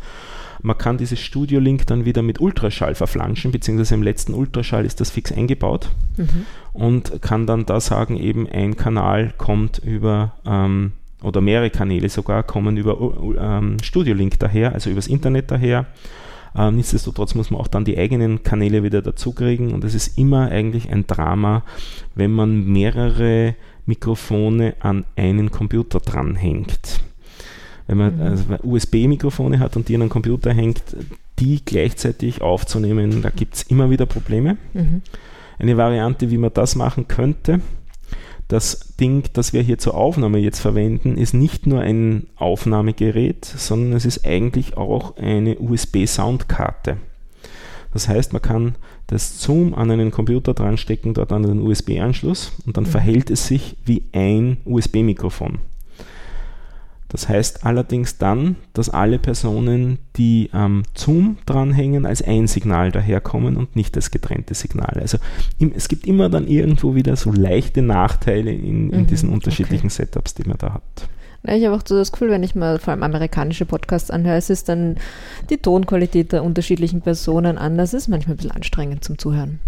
Man kann dieses Studio Link dann wieder mit Ultraschall verflanschen, beziehungsweise im letzten Ultraschall ist das fix eingebaut mhm. und kann dann da sagen, eben ein Kanal kommt über ähm, oder mehrere Kanäle sogar kommen über ähm, Studio Link daher, also übers Internet daher. Ähm, nichtsdestotrotz muss man auch dann die eigenen Kanäle wieder dazukriegen und es ist immer eigentlich ein Drama, wenn man mehrere Mikrofone an einen Computer dranhängt wenn man mhm. also USB-Mikrofone hat und die an einen Computer hängt, die gleichzeitig aufzunehmen, da gibt es immer wieder Probleme. Mhm. Eine Variante, wie man das machen könnte, das Ding, das wir hier zur Aufnahme jetzt verwenden, ist nicht nur ein Aufnahmegerät, sondern es ist eigentlich auch eine USB-Soundkarte. Das heißt, man kann das Zoom an einen Computer dran stecken, dort an den USB-Anschluss und dann mhm. verhält es sich wie ein USB-Mikrofon. Das heißt allerdings dann, dass alle Personen, die am Zoom dranhängen, als ein Signal daherkommen und nicht als getrennte Signale. Also es gibt immer dann irgendwo wieder so leichte Nachteile in, in mhm, diesen unterschiedlichen okay. Setups, die man da hat. Ja, ich habe auch so das Gefühl, wenn ich mal vor allem amerikanische Podcasts anhöre, es ist dann die Tonqualität der unterschiedlichen Personen anders. Es ist manchmal ein bisschen anstrengend zum Zuhören.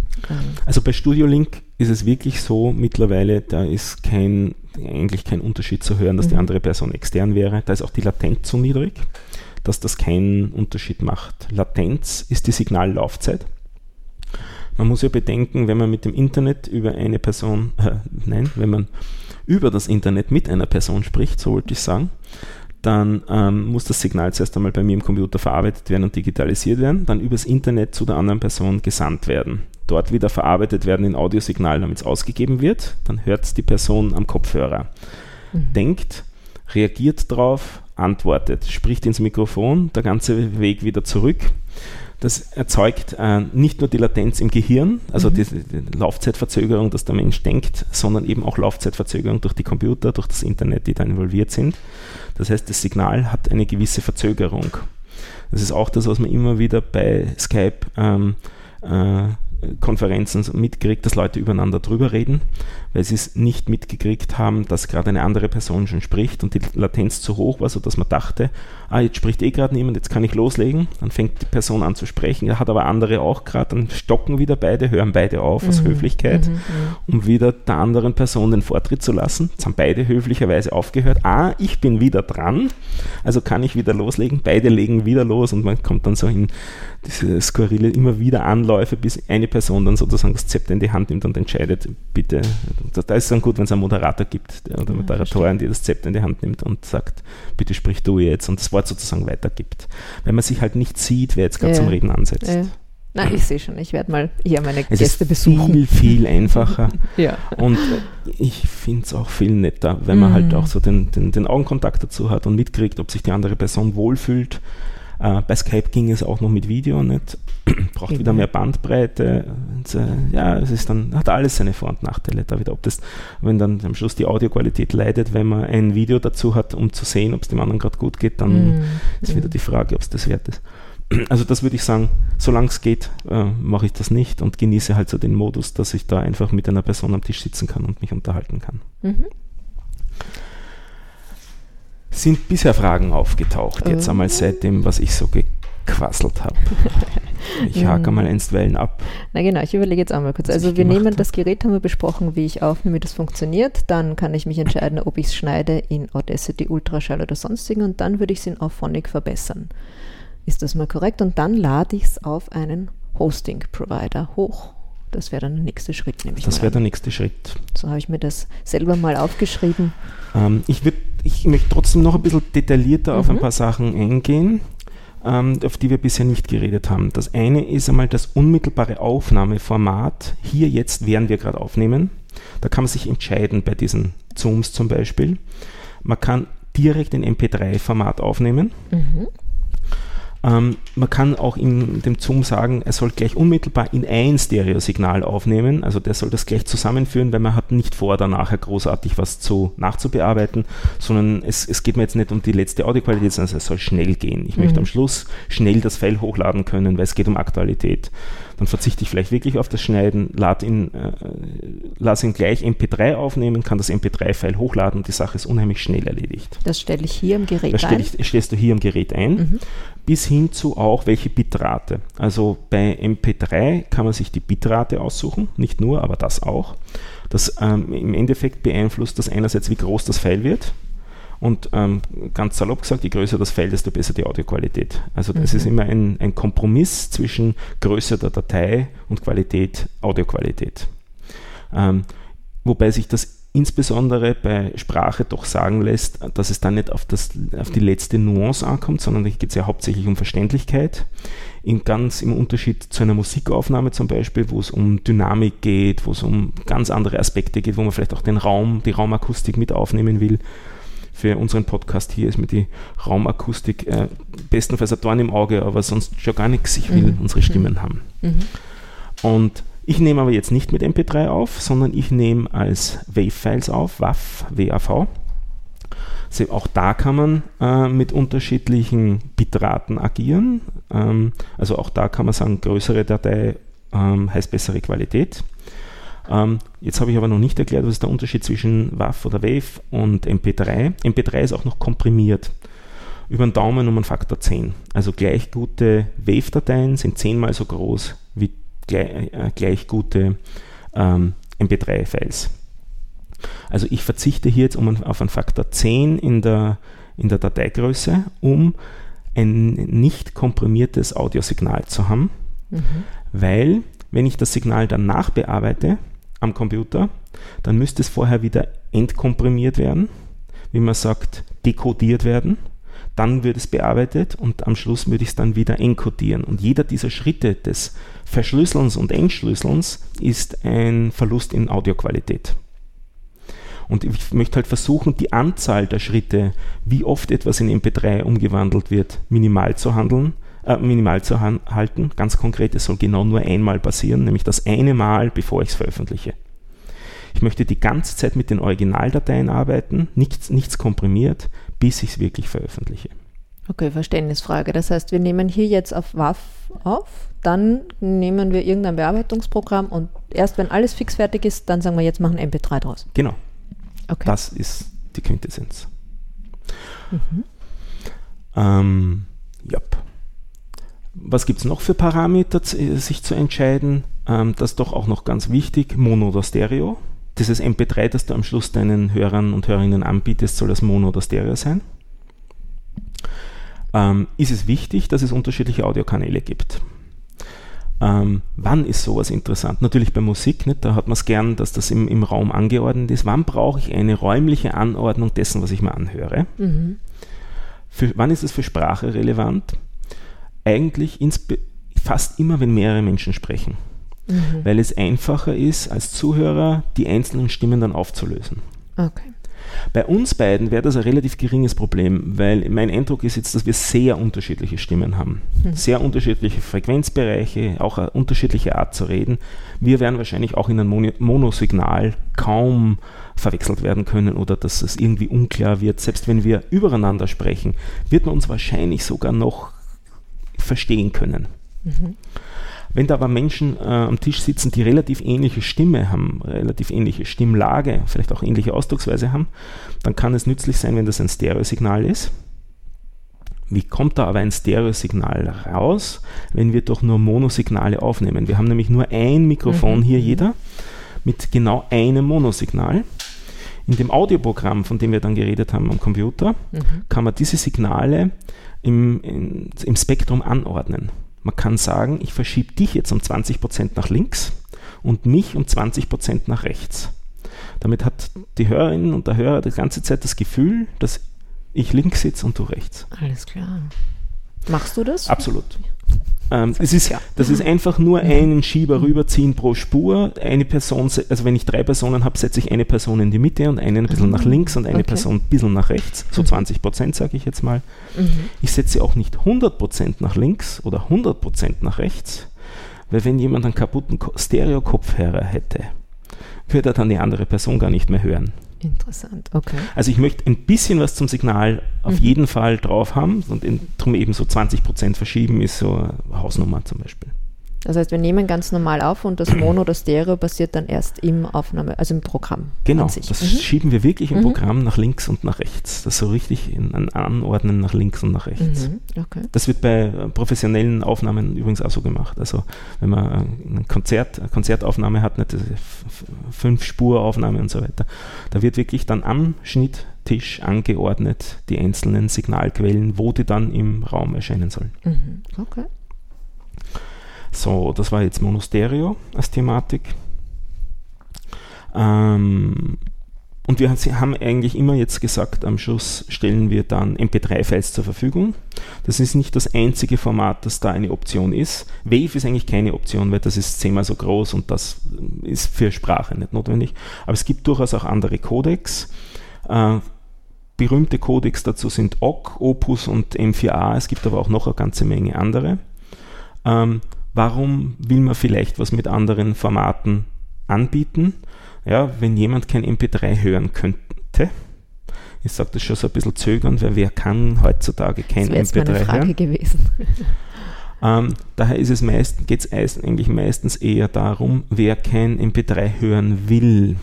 Also bei Studio Link ist es wirklich so mittlerweile, da ist kein eigentlich kein Unterschied zu hören, dass mhm. die andere Person extern wäre. Da ist auch die Latenz zu niedrig, dass das keinen Unterschied macht. Latenz ist die Signallaufzeit. Man muss ja bedenken, wenn man mit dem Internet über eine Person, äh, nein, wenn man über das Internet mit einer Person spricht, so wollte ich sagen, dann ähm, muss das Signal zuerst einmal bei mir im Computer verarbeitet werden und digitalisiert werden, dann übers Internet zu der anderen Person gesandt werden dort wieder verarbeitet werden in Audiosignal, damit es ausgegeben wird. Dann hört es die Person am Kopfhörer. Mhm. Denkt, reagiert drauf, antwortet, spricht ins Mikrofon, der ganze Weg wieder zurück. Das erzeugt äh, nicht nur die Latenz im Gehirn, also mhm. die, die, Laufzeitverzögerung, dass der Mensch denkt, sondern eben auch Laufzeitverzögerung durch die Computer, durch das Internet, die da involviert sind. Das heißt, das Signal hat eine gewisse Verzögerung. Das ist auch das, was man immer wieder bei Skype ähm, äh, Konferenzen mitgekriegt, dass Leute übereinander drüber reden, weil sie es nicht mitgekriegt haben, dass gerade eine andere Person schon spricht und die Latenz zu hoch war, sodass man dachte, ah, jetzt spricht eh gerade niemand, jetzt kann ich loslegen. Dann fängt die Person an zu sprechen, er hat aber andere auch gerade, dann stocken wieder beide, hören beide auf aus mhm. Höflichkeit, mhm, um wieder der anderen Person den Vortritt zu lassen. Jetzt haben beide höflicherweise aufgehört. Ah, ich bin wieder dran, also kann ich wieder loslegen. Beide legen wieder los und man kommt dann so in diese skurrile immer wieder Anläufe, bis eine Person dann sozusagen das Zepter in die Hand nimmt und entscheidet, bitte, da ist es dann gut, wenn es einen Moderator gibt oder ja, Moderatorin, die das Zepter in die Hand nimmt und sagt, bitte sprich du jetzt und das Wort sozusagen weitergibt. Wenn man sich halt nicht sieht, wer jetzt gerade ja. zum Reden ansetzt. Ja. Nein, ich sehe schon, ich werde mal hier meine es Gäste ist besuchen. Viel, viel einfacher. ja. Und ich finde es auch viel netter, wenn man halt mm. halt auch so den, den, den Augenkontakt dazu hat und mitkriegt, ob sich die andere Person wohlfühlt äh, bei Skype ging es auch noch mit Video nicht. Braucht wieder mehr Bandbreite. Und, äh, ja, es ist dann, hat alles seine Vor- und Nachteile da wieder. Ob das, wenn dann am Schluss die Audioqualität leidet, wenn man ein Video dazu hat, um zu sehen, ob es dem anderen gerade gut geht, dann mhm. ist wieder die Frage, ob es das wert ist. Also das würde ich sagen, solange es geht, äh, mache ich das nicht und genieße halt so den Modus, dass ich da einfach mit einer Person am Tisch sitzen kann und mich unterhalten kann. Mhm sind bisher Fragen aufgetaucht, jetzt einmal seit dem, was ich so gequasselt habe. Ich hake mal einstweilen ab. Na genau, ich überlege jetzt einmal kurz. Also wir nehmen das Gerät, haben wir besprochen, wie ich aufnehme, wie das funktioniert. Dann kann ich mich entscheiden, ob ich es schneide in Audacity, Ultraschall oder sonstigen und dann würde ich es in Auphonic verbessern. Ist das mal korrekt? Und dann lade ich es auf einen Hosting-Provider hoch. Das wäre dann der nächste Schritt, nämlich. Das wäre der nächste Schritt. So habe ich mir das selber mal aufgeschrieben. Ähm, ich würde ich möchte trotzdem noch ein bisschen detaillierter mhm. auf ein mhm. paar Sachen eingehen, ähm, auf die wir bisher nicht geredet haben. Das eine ist einmal das unmittelbare Aufnahmeformat. Hier jetzt, während wir gerade aufnehmen. Da kann man sich entscheiden bei diesen Zooms zum Beispiel. Man kann direkt in MP3-Format aufnehmen. Mhm. Ähm, man kann auch in dem Zoom sagen, er soll gleich unmittelbar in ein Stereosignal aufnehmen. Also der soll das gleich zusammenführen, weil man hat nicht vor, da nachher großartig was zu, nachzubearbeiten, sondern es, es geht mir jetzt nicht um die letzte Audioqualität, sondern es soll schnell gehen. Ich mhm. möchte am Schluss schnell das File hochladen können, weil es geht um Aktualität dann verzichte ich vielleicht wirklich auf das Schneiden, lade ihn, äh, lasse ihn gleich MP3 aufnehmen, kann das MP3-File hochladen und die Sache ist unheimlich schnell erledigt. Das stelle ich hier im Gerät das ein? Das stellst du hier im Gerät ein, mhm. bis hin zu auch welche Bitrate. Also bei MP3 kann man sich die Bitrate aussuchen, nicht nur, aber das auch. Das ähm, im Endeffekt beeinflusst das einerseits, wie groß das File wird, und ähm, ganz salopp gesagt, je größer das Feld, desto besser die Audioqualität. Also das mhm. ist immer ein, ein Kompromiss zwischen Größe der Datei und Qualität, Audioqualität. Ähm, wobei sich das insbesondere bei Sprache doch sagen lässt, dass es dann nicht auf, das, auf die letzte Nuance ankommt, sondern hier geht es ja hauptsächlich um Verständlichkeit. In ganz im Unterschied zu einer Musikaufnahme zum Beispiel, wo es um Dynamik geht, wo es um ganz andere Aspekte geht, wo man vielleicht auch den Raum, die Raumakustik mit aufnehmen will für unseren Podcast hier ist mir die Raumakustik äh, bestenfalls ein Dorn im Auge, aber sonst schon gar nichts. Ich will mhm. unsere Stimmen haben. Mhm. Und ich nehme aber jetzt nicht mit MP3 auf, sondern ich nehme als WAV-Files auf, WAV, WAV. Also auch da kann man äh, mit unterschiedlichen Bitraten agieren. Ähm, also auch da kann man sagen, größere Datei ähm, heißt bessere Qualität. Ähm, jetzt habe ich aber noch nicht erklärt, was ist der Unterschied zwischen WAV oder WAV und MP3. MP3 ist auch noch komprimiert. Über den Daumen um einen Faktor 10. Also gleich gute WAV-Dateien sind zehnmal so groß wie gleich, äh, gleich gute ähm, MP3-Files. Also ich verzichte hier jetzt um, auf einen Faktor 10 in der, in der Dateigröße, um ein nicht komprimiertes Audiosignal zu haben, mhm. weil wenn ich das Signal dann nachbearbeite, am Computer, dann müsste es vorher wieder entkomprimiert werden, wie man sagt, dekodiert werden. Dann wird es bearbeitet und am Schluss würde ich es dann wieder encodieren. Und jeder dieser Schritte des Verschlüsselns und Entschlüsselns ist ein Verlust in Audioqualität. Und ich möchte halt versuchen, die Anzahl der Schritte, wie oft etwas in MP3 umgewandelt wird, minimal zu handeln, äh, minimal zu halten. Ganz konkret, es soll genau nur einmal passieren, nämlich das eine Mal, bevor ich es veröffentliche. Ich möchte die ganze Zeit mit den Originaldateien arbeiten, nichts, nichts komprimiert, bis ich es wirklich veröffentliche. Okay, Verständnisfrage. Das heißt, wir nehmen hier jetzt auf WAF auf, dann nehmen wir irgendein Bearbeitungsprogramm und erst wenn alles fix fertig ist, dann sagen wir, jetzt machen MP3 draus. Genau. Okay. Das ist die Quintessenz. Mhm. Ähm, yep. Was gibt es noch für Parameter, äh, sich zu entscheiden? Ähm, das ist doch auch noch ganz wichtig, Mono oder Stereo. Dieses MP3, das du am Schluss deinen Hörern und Hörerinnen anbietest, soll das Mono oder Stereo sein. Ähm, ist es wichtig, dass es unterschiedliche Audiokanäle gibt? Ähm, wann ist sowas interessant? Natürlich bei Musik, nicht? da hat man es gern, dass das im, im Raum angeordnet ist. Wann brauche ich eine räumliche Anordnung dessen, was ich mir anhöre? Mhm. Für, wann ist es für Sprache relevant? Eigentlich fast immer, wenn mehrere Menschen sprechen. Mhm. Weil es einfacher ist, als Zuhörer die einzelnen Stimmen dann aufzulösen. Okay. Bei uns beiden wäre das ein relativ geringes Problem, weil mein Eindruck ist jetzt, dass wir sehr unterschiedliche Stimmen haben. Mhm. Sehr unterschiedliche Frequenzbereiche, auch eine unterschiedliche Art zu reden. Wir werden wahrscheinlich auch in einem Monosignal kaum verwechselt werden können oder dass es irgendwie unklar wird. Selbst wenn wir übereinander sprechen, wird man uns wahrscheinlich sogar noch verstehen können. Mhm. Wenn da aber Menschen äh, am Tisch sitzen, die relativ ähnliche Stimme haben, relativ ähnliche Stimmlage, vielleicht auch ähnliche Ausdrucksweise haben, dann kann es nützlich sein, wenn das ein Stereosignal ist. Wie kommt da aber ein Stereosignal raus, wenn wir doch nur Monosignale aufnehmen? Wir haben nämlich nur ein Mikrofon mhm. hier jeder mit genau einem Monosignal. In dem Audioprogramm, von dem wir dann geredet haben am Computer, mhm. kann man diese Signale im, in, im Spektrum anordnen. Man kann sagen, ich verschiebe dich jetzt um 20% nach links und mich um 20% nach rechts. Damit hat die Hörerin und der Hörer die ganze Zeit das Gefühl, dass ich links sitze und du rechts. Alles klar. Machst du das? Absolut. Ähm, es ist, das ist einfach nur einen Schieber rüberziehen pro Spur. Eine Person, also wenn ich drei Personen habe, setze ich eine Person in die Mitte und eine ein bisschen nach links und eine okay. Person ein bisschen nach rechts. So 20 mhm. Prozent sage ich jetzt mal. Mhm. Ich setze auch nicht 100 Prozent nach links oder 100 Prozent nach rechts, weil wenn jemand einen kaputten Stereo-Kopfhörer hätte, würde er dann die andere Person gar nicht mehr hören. Interessant, okay. Also ich möchte ein bisschen was zum Signal auf mhm. jeden Fall drauf haben und darum eben so 20% verschieben ist so Hausnummer zum Beispiel. Das heißt, wir nehmen ganz normal auf und das Mono oder Stereo passiert dann erst im Aufnahme, also im Programm. Genau, das mhm. schieben wir wirklich im mhm. Programm nach links und nach rechts. Das so richtig in ein Anordnen nach links und nach rechts. Mhm. Okay. Das wird bei äh, professionellen Aufnahmen übrigens auch so gemacht. Also wenn man äh, ein Konzert, eine Konzertaufnahme hat, nicht fünf Spuraufnahme und so weiter, da wird wirklich dann am Schnitttisch angeordnet die einzelnen Signalquellen, wo die dann im Raum erscheinen sollen. Mhm. Okay. So, das war jetzt Monostereo als Thematik. Ähm, und wir haben eigentlich immer jetzt gesagt, am Schluss stellen wir dann MP3-Files zur Verfügung. Das ist nicht das einzige Format, das da eine Option ist. Wave ist eigentlich keine Option, weil das ist zehnmal so groß und das ist für Sprache nicht notwendig. Aber es gibt durchaus auch andere Codecs. Äh, berühmte Codecs dazu sind OGG, Opus und M4A. Es gibt aber auch noch eine ganze Menge andere. Ähm, warum will man vielleicht was mit anderen Formaten anbieten? Ja, wenn jemand kein MP3 hören könnte, ich sage das schon so ein bisschen zögern, weil wer kann heutzutage kein das MP3 meine Frage hören? gewesen. Ähm, daher ist es meist, geht es eigentlich meistens eher darum, wer kein MP3 hören will.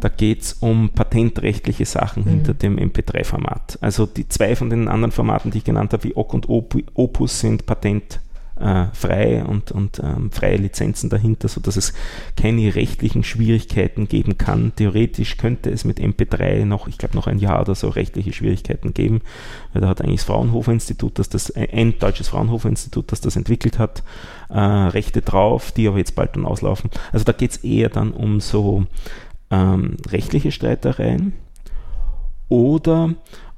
Da geht es um patentrechtliche Sachen mhm. hinter dem MP3-Format. Also die zwei von den anderen Formaten, die ich genannt habe, wie OGG und Opus, sind Patent äh, frei und, und ähm, freie Lizenzen dahinter, sodass es keine rechtlichen Schwierigkeiten geben kann. Theoretisch könnte es mit MP3 noch, ich glaube, noch ein Jahr oder so rechtliche Schwierigkeiten geben, weil da hat eigentlich das Fraunhofer Institut, das das, ein deutsches Fraunhofer Institut, das das entwickelt hat, äh, Rechte drauf, die aber jetzt bald dann auslaufen. Also da geht es eher dann um so ähm, rechtliche Streitereien oder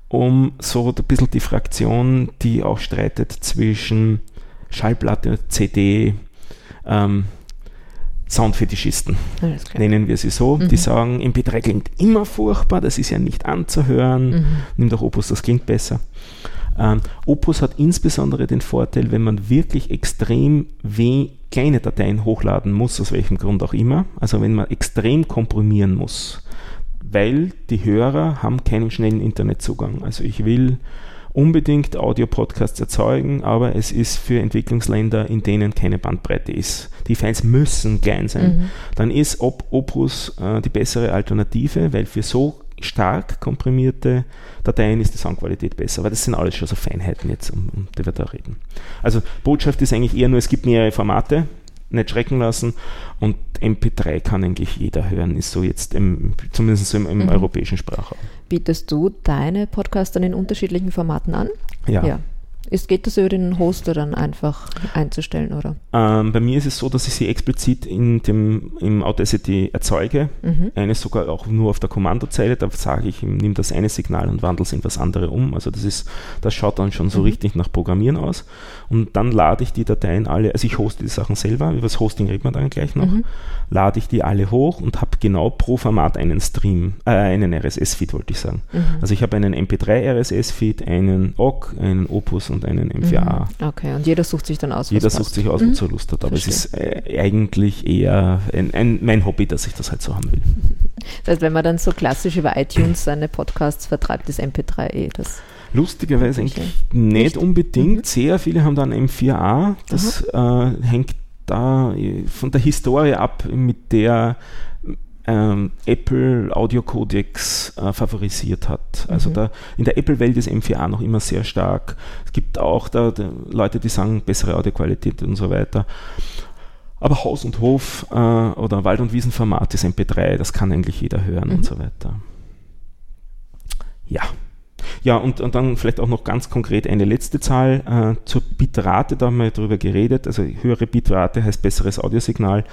um so ein bisschen die Fraktion, die auch streitet zwischen Schallplatte, CD, ähm, Soundfetischisten, nennen wir sie so. Mhm. Die sagen, MP3 klingt immer furchtbar, das ist ja nicht anzuhören. Mhm. Nimm doch Opus, das klingt besser. Ähm, Opus hat insbesondere den Vorteil, wenn man wirklich extrem weh kleine Dateien hochladen muss, aus welchem Grund auch immer, also wenn man extrem komprimieren muss, weil die Hörer haben keinen schnellen Internetzugang. Also ich will unbedingt Audio-Podcasts erzeugen, aber es ist für Entwicklungsländer, in denen keine Bandbreite ist. Die Files müssen klein sein. Mhm. Dann ist Op Opus äh, die bessere Alternative, weil für so stark komprimierte Dateien ist die Soundqualität besser. Aber das sind alles schon so Feinheiten jetzt, um, um die wir da reden. Also Botschaft ist eigentlich eher nur, es gibt mehrere Formate, nicht schrecken lassen. Und MP3 kann eigentlich jeder hören, ist so jetzt im, zumindest im, im mhm. europäischen Sprachraum. Bietest du deine Podcasts dann in unterschiedlichen Formaten an? Ja. ja. Ist, geht das über den Hoster dann einfach einzustellen, oder? Ähm, bei mir ist es so, dass ich sie explizit in dem, im Audacity erzeuge. Mhm. Eines sogar auch nur auf der Kommandozeile. Da sage ich, nimm das eine Signal und wandle es in was andere um. Also das ist, das schaut dann schon so mhm. richtig nach Programmieren aus. Und dann lade ich die Dateien alle, also ich hoste die Sachen selber, über das Hosting reden wir dann gleich noch, mhm. lade ich die alle hoch und habe genau pro Format einen Stream, äh, einen RSS-Feed wollte ich sagen. Mhm. Also ich habe einen MP3 RSS-Feed, einen OGG, einen Opus und einen M4A. Mhm. Okay, und jeder sucht sich dann aus. Jeder sucht sich aus, mhm. wozu er Lust hat. Aber Verstehe. es ist äh, eigentlich eher ein, ein, mein Hobby, dass ich das halt so haben will. Das heißt, wenn man dann so klassisch über iTunes seine Podcasts vertreibt, ist MP3 eh das. Lustigerweise eigentlich nicht, nicht unbedingt. Mhm. Sehr viele haben dann M4A. Das äh, hängt da von der Historie ab, mit der ähm, Apple Audio Codecs äh, favorisiert hat. Also mhm. da, in der Apple-Welt ist M4A noch immer sehr stark. Es gibt auch da, da Leute, die sagen, bessere Audioqualität und so weiter. Aber Haus und Hof äh, oder Wald- und Wiesenformat ist MP3, das kann eigentlich jeder hören mhm. und so weiter. Ja. Ja, und, und dann vielleicht auch noch ganz konkret eine letzte Zahl äh, zur Bitrate, da haben wir darüber geredet. Also höhere Bitrate heißt besseres Audiosignal.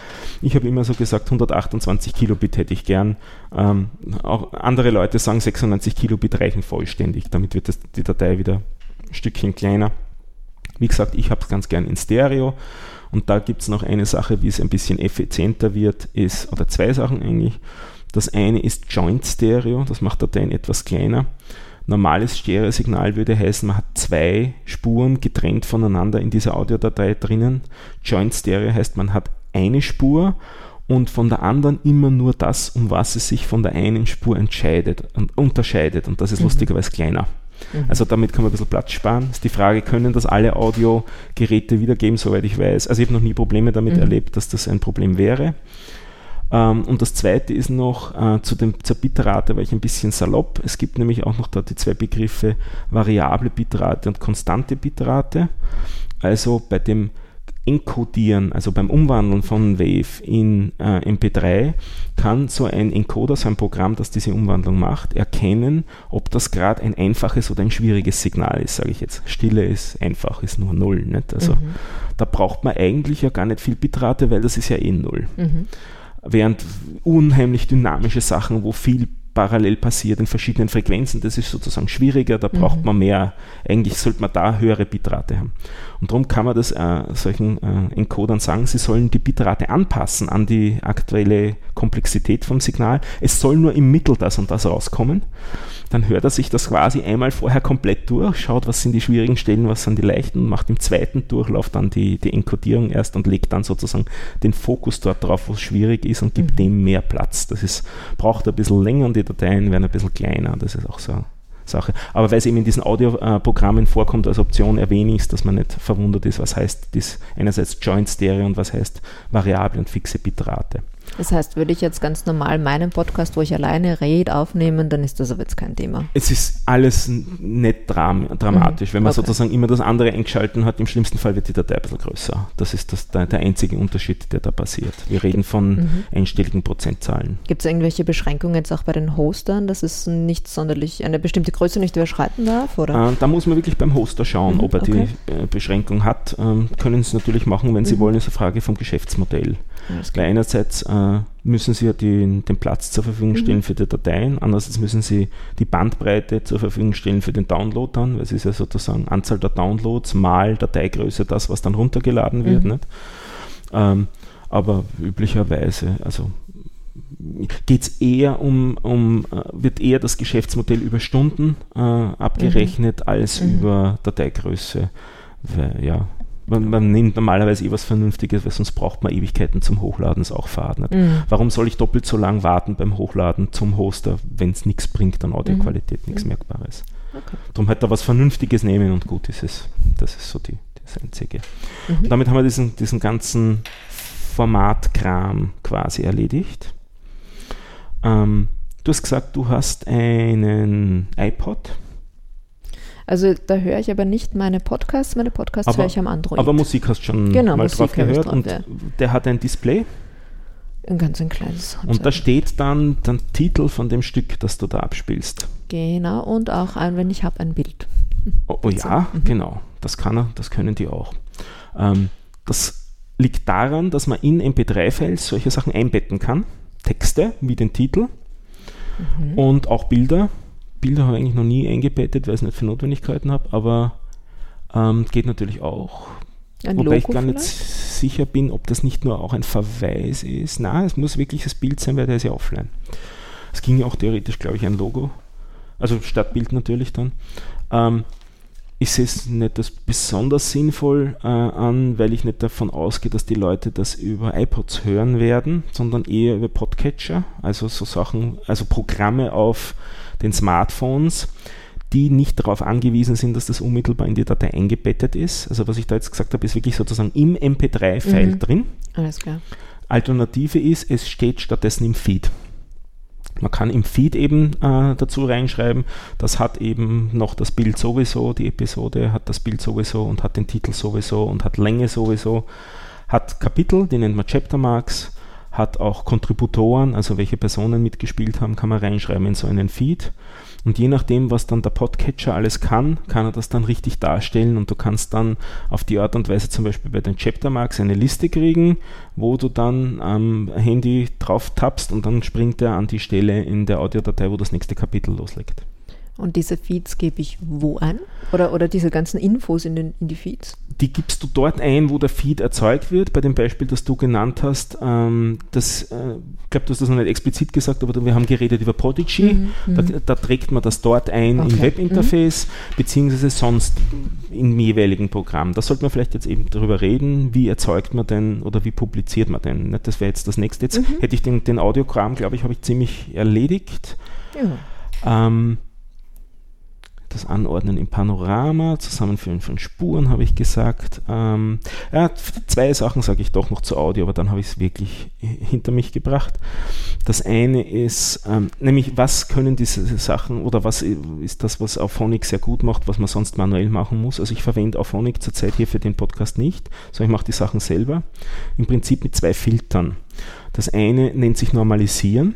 Ich habe immer so gesagt, 128 Kilobit hätte ich gern. Ähm, auch andere Leute sagen, 96 Kilobit reichen vollständig. Damit wird das, die Datei wieder ein Stückchen kleiner. Wie gesagt, ich habe es ganz gern in Stereo. Und da gibt es noch eine Sache, wie es ein bisschen effizienter wird, ist, oder zwei Sachen eigentlich. Das eine ist Joint Stereo, das macht Dateien etwas kleiner. Normales Stereosignal würde heißen, man hat zwei Spuren getrennt voneinander in dieser Audiodatei drinnen. Joint Stereo heißt, man hat eine Spur und von der anderen immer nur das, um was es sich von der einen Spur entscheidet und unterscheidet. Und das ist mhm. lustigerweise kleiner. Mhm. Also damit kann man ein bisschen Platz sparen. Ist die Frage, können das alle Audiogeräte wiedergeben, soweit ich weiß. Also ich habe noch nie Probleme damit mhm. erlebt, dass das ein Problem wäre. Ähm, und das zweite ist noch äh, zu dem, zur Bitrate, war ich ein bisschen salopp. Es gibt nämlich auch noch da die zwei Begriffe variable Bitrate und konstante Bitrate. Also bei dem Encodieren, also beim Umwandeln von Wave in äh, MP3, kann so ein Encoder, so ein Programm, das diese Umwandlung macht, erkennen, ob das gerade ein einfaches oder ein schwieriges Signal ist, sage ich jetzt. Stille ist einfach, ist nur Null. Nicht? Also mhm. da braucht man eigentlich ja gar nicht viel Bitrate, weil das ist ja eh Null. Mhm während unheimlich dynamische Sachen, wo viel parallel passiert in verschiedenen Frequenzen, das ist sozusagen schwieriger, da braucht mhm. man mehr, eigentlich sollte man da höhere Bitrate haben. Und darum kann man das äh, solchen äh, Encodern sagen, sie sollen die Bitrate anpassen an die aktuelle Komplexität vom Signal. Es soll nur im Mittel das und das rauskommen dann hört er sich das quasi einmal vorher komplett durch, schaut, was sind die schwierigen Stellen, was sind die leichten macht im zweiten Durchlauf dann die, die Enkodierung erst und legt dann sozusagen den Fokus dort drauf, wo es schwierig ist und gibt mhm. dem mehr Platz. Das ist, braucht ein bisschen länger und die Dateien werden ein bisschen kleiner. Das ist auch so Sache. Aber weil es eben in diesen Audioprogrammen vorkommt als Option, erwähne ich es, dass man nicht verwundert ist, was heißt das einerseits Joint Stereo und was heißt variable und fixe Bitrate. Das heißt, würde ich jetzt ganz normal meinen Podcast, wo ich alleine rede, aufnehmen, dann ist das aber jetzt kein Thema. Es ist alles nicht dram dramatisch. Mhm. Wenn man okay. sozusagen immer das andere eingeschalten hat, im schlimmsten Fall wird die Datei ein bisschen größer. Das ist das, der, der einzige Unterschied, der da passiert. Wir reden von mhm. einstelligen Prozentzahlen. Gibt es irgendwelche Beschränkungen jetzt auch bei den Hostern, dass es nicht sonderlich eine bestimmte Größe nicht überschreiten darf? Oder? Äh, da muss man wirklich beim Hoster schauen, mhm. ob er okay. die äh, Beschränkung hat. Ähm, können Sie natürlich machen, wenn Sie mhm. wollen, ist eine Frage vom Geschäftsmodell. Weil einerseits äh, müssen Sie ja die, den Platz zur Verfügung stellen mhm. für die Dateien, andererseits müssen Sie die Bandbreite zur Verfügung stellen für den Download dann, weil es ist ja sozusagen Anzahl der Downloads mal Dateigröße, das, was dann runtergeladen wird. Mhm. Nicht? Ähm, aber üblicherweise, also geht es eher um, um, äh, wird eher das Geschäftsmodell über Stunden äh, abgerechnet mhm. als mhm. über Dateigröße. Weil, ja, man, man, nimmt normalerweise eh was Vernünftiges, weil sonst braucht man Ewigkeiten zum Hochladen, ist auch Fahrt. Mhm. Warum soll ich doppelt so lang warten beim Hochladen zum Hoster, wenn es nichts bringt an Audioqualität, mhm. nichts Merkbares? Okay. Darum halt da was Vernünftiges nehmen und gut ist es. Das ist so die, das Einzige. Mhm. damit haben wir diesen, diesen ganzen Formatkram quasi erledigt. Ähm, du hast gesagt, du hast einen iPod. Also da höre ich aber nicht meine Podcasts, meine Podcasts höre ich am Android. Aber Musik hast du schon genau, mal Musik drauf gehört drauf, und ja. der hat ein Display. Ein ganz ein kleines. Und da steht dann der Titel von dem Stück, das du da abspielst. Genau, und auch ein, wenn ich habe, ein Bild. Oh, oh ja, mhm. genau. Das kann er, das können die auch. Ähm, das liegt daran, dass man in MP3-Files solche Sachen einbetten kann. Texte wie den Titel mhm. und auch Bilder Bilder habe ich eigentlich noch nie eingebettet, weil ich es nicht für Notwendigkeiten habe, aber ähm, geht natürlich auch. Ein Wobei Logo ich gar vielleicht? nicht sicher bin, ob das nicht nur auch ein Verweis ist. Nein, es muss wirklich das Bild sein, weil der ist ja offline. Es ging ja auch theoretisch, glaube ich, ein Logo. Also statt Bild natürlich dann. Ähm, ich sehe es nicht als besonders sinnvoll äh, an, weil ich nicht davon ausgehe, dass die Leute das über iPods hören werden, sondern eher über Podcatcher, also so Sachen, also Programme auf den Smartphones, die nicht darauf angewiesen sind, dass das unmittelbar in die Datei eingebettet ist. Also was ich da jetzt gesagt habe, ist wirklich sozusagen im MP3-File mhm. drin. Alles klar. Alternative ist, es steht stattdessen im Feed. Man kann im Feed eben äh, dazu reinschreiben, das hat eben noch das Bild sowieso, die Episode hat das Bild sowieso und hat den Titel sowieso und hat Länge sowieso, hat Kapitel, die nennt man Chapter Marks, hat auch Kontributoren, also welche Personen mitgespielt haben, kann man reinschreiben in so einen Feed. Und je nachdem, was dann der Podcatcher alles kann, kann er das dann richtig darstellen und du kannst dann auf die Art und Weise zum Beispiel bei den Chaptermarks eine Liste kriegen, wo du dann am Handy drauf tappst und dann springt er an die Stelle in der Audiodatei, wo das nächste Kapitel loslegt. Und diese Feeds gebe ich wo ein? Oder, oder diese ganzen Infos in, den, in die Feeds? Die gibst du dort ein, wo der Feed erzeugt wird. Bei dem Beispiel, das du genannt hast, ähm, das, äh, ich glaube, du hast das noch nicht explizit gesagt, aber wir haben geredet über Prodigy. Mhm, mhm. da, da, trägt man das dort ein okay. im Webinterface, mhm. beziehungsweise sonst im jeweiligen Programm. Da sollte man vielleicht jetzt eben darüber reden, wie erzeugt man denn oder wie publiziert man denn. Das wäre jetzt das nächste. Jetzt mhm. hätte ich den, den Audiogramm, glaube ich, habe ich ziemlich erledigt. Ja. Ähm, das Anordnen im Panorama, Zusammenführen von Spuren, habe ich gesagt. Ähm, ja, zwei Sachen sage ich doch noch zu Audio, aber dann habe ich es wirklich hinter mich gebracht. Das eine ist, ähm, nämlich was können diese Sachen oder was ist das, was Auphonic sehr gut macht, was man sonst manuell machen muss. Also ich verwende Auphonic zurzeit hier für den Podcast nicht, sondern ich mache die Sachen selber. Im Prinzip mit zwei Filtern. Das eine nennt sich Normalisieren.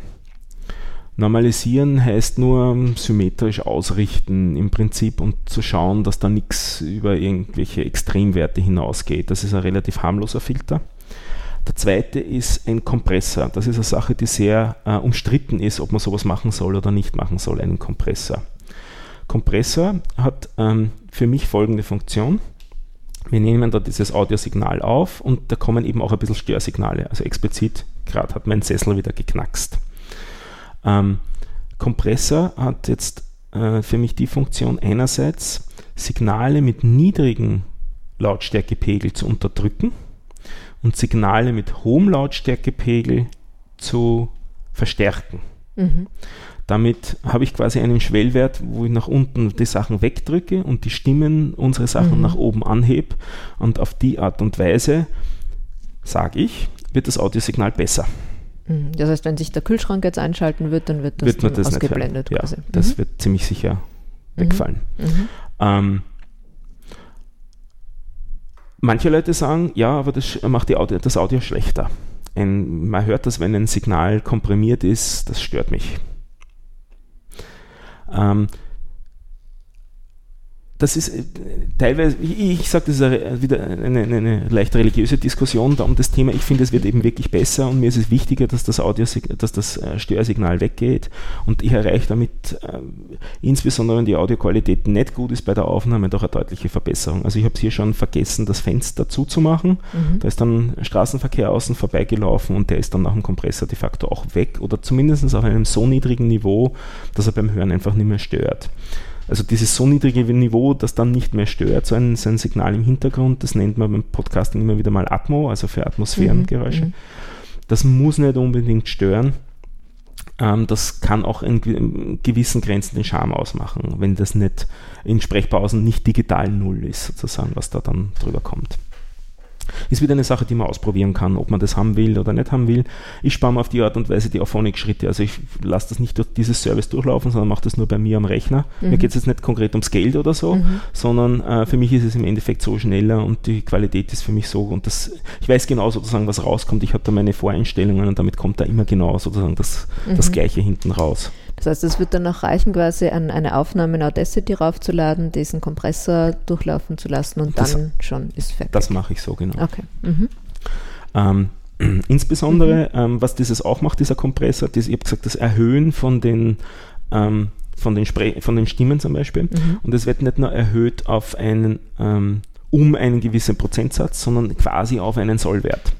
Normalisieren heißt nur symmetrisch ausrichten im Prinzip und zu schauen, dass da nichts über irgendwelche Extremwerte hinausgeht. Das ist ein relativ harmloser Filter. Der zweite ist ein Kompressor. Das ist eine Sache, die sehr äh, umstritten ist, ob man sowas machen soll oder nicht machen soll, einen Kompressor. Kompressor hat ähm, für mich folgende Funktion. Wir nehmen da dieses Audiosignal auf und da kommen eben auch ein bisschen Störsignale. Also explizit, gerade hat mein Sessel wieder geknackst. Ähm, Kompressor hat jetzt äh, für mich die Funktion, einerseits Signale mit niedrigem Lautstärkepegel zu unterdrücken und Signale mit hohem Lautstärkepegel zu verstärken. Mhm. Damit habe ich quasi einen Schwellwert, wo ich nach unten die Sachen wegdrücke und die Stimmen unsere Sachen mhm. nach oben anhebe. Und auf die Art und Weise, sage ich, wird das Audiosignal besser. Mhm. Das heißt, wenn sich der Kühlschrank jetzt einschalten wird, dann wird das, wird man das ausgeblendet. Ja, quasi. das mhm. wird ziemlich sicher wegfallen. Mhm. mhm. Ähm, manche Leute sagen, ja, aber das macht Audio, das Audio schlechter. Ein, man hört das, wenn ein Signal komprimiert ist, das stört mich. Ähm, das ist äh, teilweise, ich, ich sage, das ist eine, wieder eine, eine, leicht religiöse Diskussion da um das Thema. Ich finde, es wird eben wirklich besser und mir ist es wichtiger, dass das Audio, dass das äh, Störsignal weggeht und ich erreiche damit, äh, insbesondere wenn die Audioqualität nicht gut ist bei der Aufnahme, doch eine deutliche Verbesserung. Also ich habe es hier schon vergessen, das Fenster zuzumachen. Mhm. Da ist dann Straßenverkehr außen vorbeigelaufen und der ist dann nach dem Kompressor de facto auch weg oder zumindest auf einem so niedrigen Niveau, dass er beim Hören einfach nicht mehr stört. Also dieses so niedrige Niveau, das dann nicht mehr stört, so ein, so ein Signal im Hintergrund, das nennt man beim Podcasting immer wieder mal Atmo, also für Atmosphärengeräusche. Mhm. Das muss nicht unbedingt stören. Ähm, das kann auch in, in, gewissen Grenzen den Charme ausmachen, wenn das nicht in Sprechpausen nicht digital null ist, sozusagen, was da dann drüber kommt. Ist wieder eine Sache, die man ausprobieren kann, ob man das haben will oder nicht haben will. Ich spare mir auf die Art und Weise die Auphonic-Schritte. Also ich lasse das nicht durch dieses Service durchlaufen, sondern mache das nur bei mir am Rechner. Mhm. Mir geht es jetzt nicht konkret ums Geld oder so, mhm. sondern äh, für mich ist es im Endeffekt so schneller und die Qualität ist für mich so und das, ich weiß genau sozusagen, was rauskommt. Ich habe da meine Voreinstellungen und damit kommt da immer genau sozusagen das, mhm. das Gleiche hinten raus. Das heißt, es wird dann auch reichen, quasi an eine Aufnahme in Audacity raufzuladen, diesen Kompressor durchlaufen zu lassen und das, dann schon ist fertig. Das mache ich so, genau. Okay. Mhm. Ähm, insbesondere, mhm. ähm, was dieses auch macht, dieser Kompressor, das, ich habe gesagt, das Erhöhen von den ähm, von den, Spre von den Stimmen zum Beispiel. Mhm. Und es wird nicht nur erhöht auf einen, ähm, um einen gewissen Prozentsatz, sondern quasi auf einen Sollwert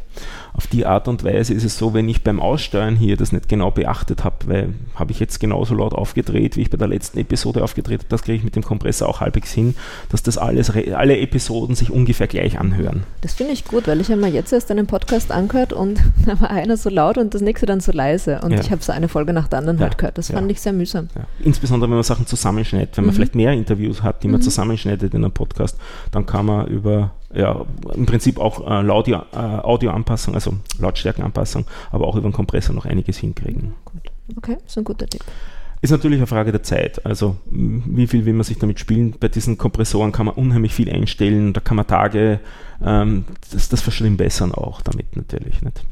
auf die Art und Weise ist es so, wenn ich beim Aussteuern hier das nicht genau beachtet habe, weil habe ich jetzt genauso laut aufgedreht, wie ich bei der letzten Episode aufgedreht habe, das kriege ich mit dem Kompressor auch halbwegs hin, dass das alles, alle Episoden sich ungefähr gleich anhören. Das finde ich gut, weil ich habe mir jetzt erst einen Podcast angehört und da war einer so laut und das nächste dann so leise und ja. ich habe so eine Folge nach der anderen ja. halt gehört. Das fand ja. ich sehr mühsam. Insbesondere wenn man Sachen zusammenschneidet, wenn man mhm. vielleicht mehr Interviews hat, die man mhm. zusammenschneidet in einem Podcast, dann kann man über ja, im Prinzip auch äh, Audio, äh, Audioanpassung, also Lautstärkenanpassung, aber auch über den Kompressor noch einiges hinkriegen. Gut. Okay, ist ein guter Tipp. Ist natürlich eine Frage der Zeit. Also, wie viel will man sich damit spielen? Bei diesen Kompressoren kann man unheimlich viel einstellen. Da kann man Tage ähm, das, das verschlimmbessern auch damit natürlich. Nicht?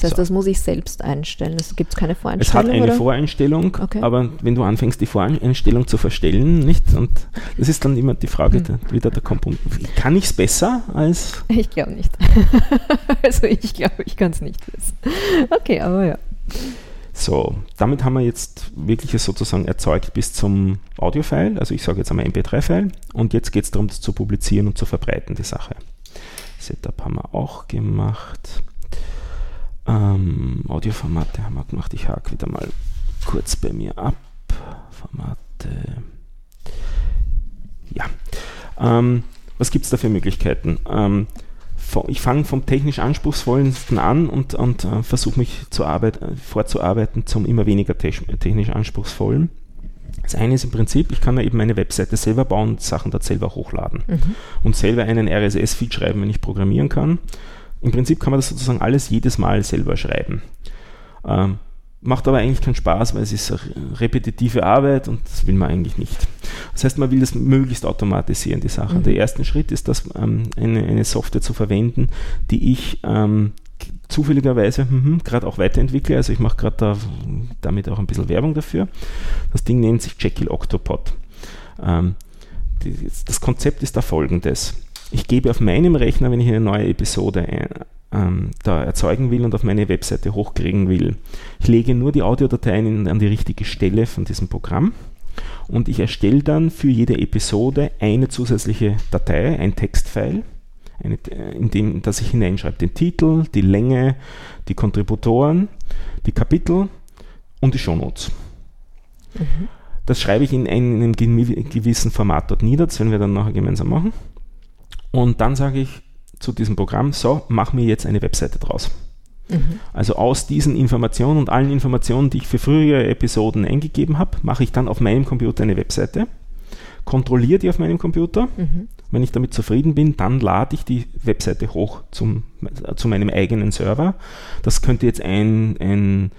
Das heißt, So. das muss ich selbst einstellen. Es gibt keine Voreinstellung. Es hat eine oder? Voreinstellung, Okay. aber wenn du anfängst, die Voreinstellung zu verstellen, nicht? Und das ist dann immer die Frage, Hm. der, wieder der Komponent. Kann ich es besser als Ich glaube nicht. also ich glaube, ich kann es nicht wissen. Okay, aber ja. So, damit haben wir jetzt wirklich sozusagen erzeugt bis zum Audio-File, also ich sage jetzt einmal MP3-File und jetzt geht es darum, das zu publizieren und zu verbreiten, die Sache. Setup haben wir auch gemacht. Ähm, Audioformate haben wir gemacht. Ich hake wieder mal kurz bei mir ab. Formate. Ja. Ähm, was gibt es da für Möglichkeiten? Ähm, ich fange vom technisch anspruchsvollsten an und, und äh, versuche mich zu arbeit, äh, vorzuarbeiten zum immer weniger tech- technisch anspruchsvollen. Das eine ist im Prinzip, ich kann ja eben meine Webseite selber bauen und Sachen dort selber hochladen Mhm. und selber einen RSS-Feed schreiben, wenn ich programmieren kann. Im Prinzip kann man das sozusagen alles jedes Mal selber schreiben. Ähm, macht aber eigentlich keinen Spaß, weil es ist repetitive Arbeit und das will man eigentlich nicht. Das heißt, man will das möglichst automatisieren, die Sache. Mhm. Der erste Schritt ist, das, ähm, eine, eine Software zu verwenden, die ich ähm, zufälligerweise mhm, gerade auch weiterentwickle. Also ich mache gerade da, damit auch ein bisschen Werbung dafür. Das Ding nennt sich Jekyll Octopod. Ähm, die, das Konzept ist da folgendes. Ich gebe auf meinem Rechner, wenn ich eine neue Episode ein, ähm, da erzeugen will und auf meine Webseite hochkriegen will, ich lege nur die Audiodateien in, an die richtige Stelle von diesem Programm und ich erstelle dann für jede Episode eine zusätzliche Datei, ein Textfile, eine, äh, in dem, das ich hineinschreibe, den Titel, die Länge, die Kontributoren, die Kapitel und die Shownotes. Mhm. Das schreibe ich in einem gewissen Format dort nieder, das werden wir dann nachher gemeinsam machen. Und dann sage ich zu diesem Programm, so, mach mir jetzt eine Webseite draus. Mhm. Also aus diesen Informationen und allen Informationen, die ich für frühere Episoden eingegeben habe, mache ich dann auf meinem Computer eine Webseite, kontrolliere die auf meinem Computer. Mhm. Wenn ich damit zufrieden bin, dann lade ich die Webseite hoch zum, äh, zu meinem eigenen Server. Das könnte jetzt ein, ein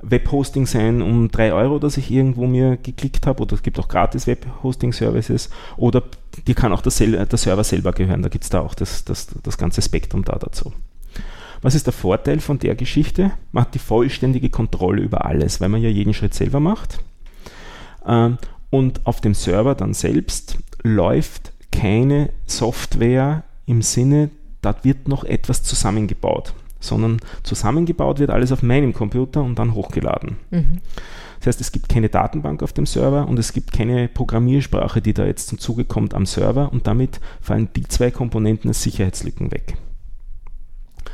Webhosting sein um 3 Euro, das ich irgendwo mir geklickt habe, oder es gibt auch gratis Webhosting-Services, oder dir kann auch der, Sel der Server selber gehören, da gibt es da auch das, das, das ganze Spektrum da dazu. Was ist der Vorteil von der Geschichte? Man hat die vollständige Kontrolle über alles, weil man ja jeden Schritt selber macht. Ähm, und auf dem Server dann selbst läuft keine Software im Sinne, da wird noch etwas zusammengebaut, sondern zusammengebaut wird alles auf meinem Computer und dann hochgeladen. Mhm. Das heißt, es gibt keine Datenbank auf dem Server und es gibt keine Programmiersprache, die da jetzt zum Zuge kommt am Server und damit fallen die zwei Komponenten als Sicherheitslücken weg.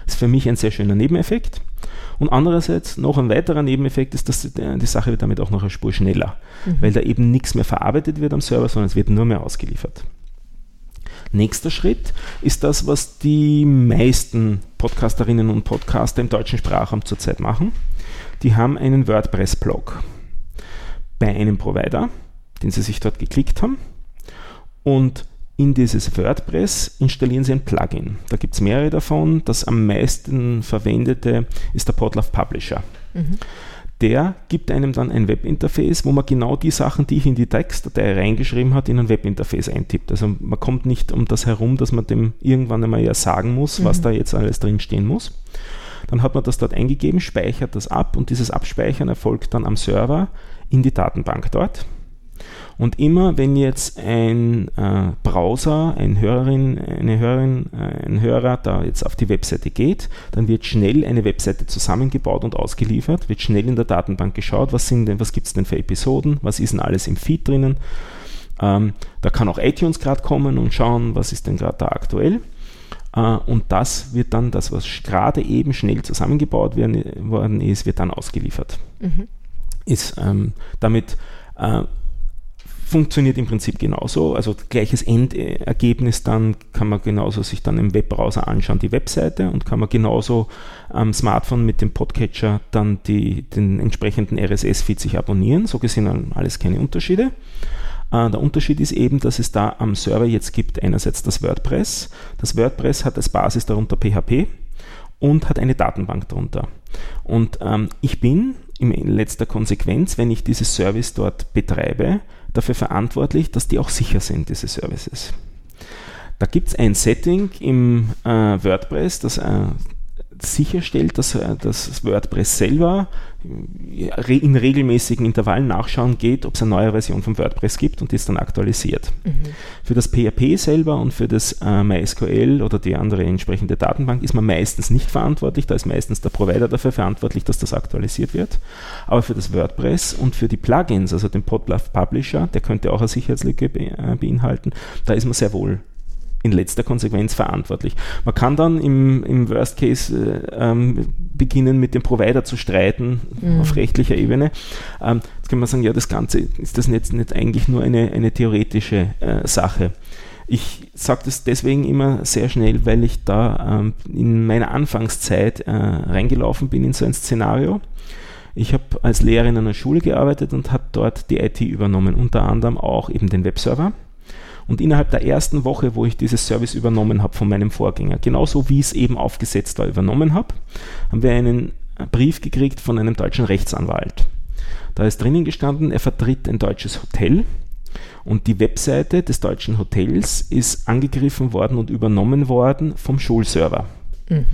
Das ist für mich ein sehr schöner Nebeneffekt. Und andererseits noch ein weiterer Nebeneffekt ist, dass die, die Sache wird damit auch noch eine Spur schneller, Mhm. weil da eben nichts mehr verarbeitet wird am Server, sondern es wird nur mehr ausgeliefert. Nächster Schritt ist das, was die meisten Podcasterinnen und Podcaster im deutschen Sprachraum zurzeit machen. Die haben einen WordPress-Blog bei einem Provider, den sie sich dort geklickt haben. Und in dieses WordPress installieren sie ein Plugin. Da gibt es mehrere davon. Das am meisten verwendete ist der Podlove Publisher. Mhm. Der gibt einem dann ein Webinterface, wo man genau die Sachen, die ich in die Textdatei reingeschrieben hat, in ein Webinterface eintippt. Also man kommt nicht um das herum, dass man dem irgendwann einmal ja sagen muss, was Mhm. da jetzt alles drin stehen muss. Dann hat man das dort eingegeben, speichert das ab und dieses Abspeichern erfolgt dann am Server in die Datenbank dort. Und immer wenn jetzt ein äh, Browser, ein Hörerin, eine Hörerin, äh, ein Hörer da jetzt auf die Webseite geht, dann wird schnell eine Webseite zusammengebaut und ausgeliefert, wird schnell in der Datenbank geschaut, was sind denn, was gibt es denn für Episoden, was ist denn alles im Feed drinnen. Ähm, da kann auch iTunes gerade kommen und schauen, was ist denn gerade da aktuell. Äh, und das wird dann, das, was gerade eben schnell zusammengebaut werden, worden ist, wird dann ausgeliefert Mhm. Ist ähm, damit äh, funktioniert im Prinzip genauso. Also gleiches Endergebnis dann kann man genauso sich dann im Webbrowser anschauen, die Webseite und kann man genauso am Smartphone mit dem Podcatcher dann die, den entsprechenden RSS-Feed sich abonnieren. So gesehen alles keine Unterschiede. Äh, der Unterschied ist eben, dass es da am Server jetzt gibt einerseits das WordPress. Das WordPress hat als Basis darunter PHP und hat eine Datenbank darunter. Und ähm, ich bin in letzter Konsequenz, wenn ich dieses Service dort betreibe, dafür verantwortlich, dass die auch sicher sind, diese Services. Da gibt es ein Setting im äh, WordPress, das, äh, sicherstellt, dass, äh, dass das WordPress selber in regelmäßigen Intervallen nachschauen geht, ob es eine neue Version von WordPress gibt und die ist dann aktualisiert. Mhm. Für das PHP selber und für das äh, MySQL oder die andere entsprechende Datenbank ist man meistens nicht verantwortlich, da ist meistens der Provider dafür verantwortlich, dass das aktualisiert wird. Aber für das WordPress und für die Plugins, also den Podlove Publisher, der könnte auch eine Sicherheitslücke äh, beinhalten, da ist man sehr wohl in letzter Konsequenz verantwortlich. Man kann dann im, im Worst Case äh, ähm, beginnen, mit dem Provider zu streiten mhm. auf rechtlicher Ebene. Ähm, jetzt kann man sagen, ja, das Ganze ist das jetzt nicht eigentlich nur eine, eine theoretische äh, Sache. Ich sage das deswegen immer sehr schnell, weil ich da ähm, in meiner Anfangszeit äh, reingelaufen bin in so ein Szenario. Ich habe als Lehrer in einer Schule gearbeitet und habe dort die IT übernommen, unter anderem auch eben den Webserver. Und innerhalb der ersten Woche, wo ich dieses Service übernommen habe von meinem Vorgänger, genauso wie es eben aufgesetzt war, übernommen habe, haben wir einen Brief gekriegt von einem deutschen Rechtsanwalt. Da ist drinnen gestanden, er vertritt ein deutsches Hotel und die Webseite des deutschen Hotels ist angegriffen worden und übernommen worden vom Schulserver. Mhm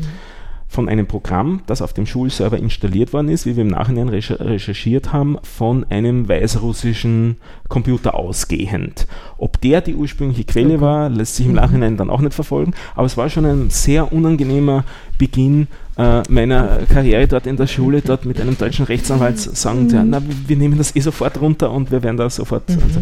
von einem Programm, das auf dem Schulserver installiert worden ist, wie wir im Nachhinein recherchiert haben, von einem weißrussischen Computer ausgehend. Ob der die ursprüngliche Quelle war, lässt sich im mhm. Nachhinein dann auch nicht verfolgen, aber es war schon ein sehr unangenehmer Beginn äh, meiner Karriere dort in der Schule, dort mit einem deutschen Rechtsanwalt sagen, mhm. ja, na, wir nehmen das eh sofort runter und wir werden da sofort. Mhm. Also,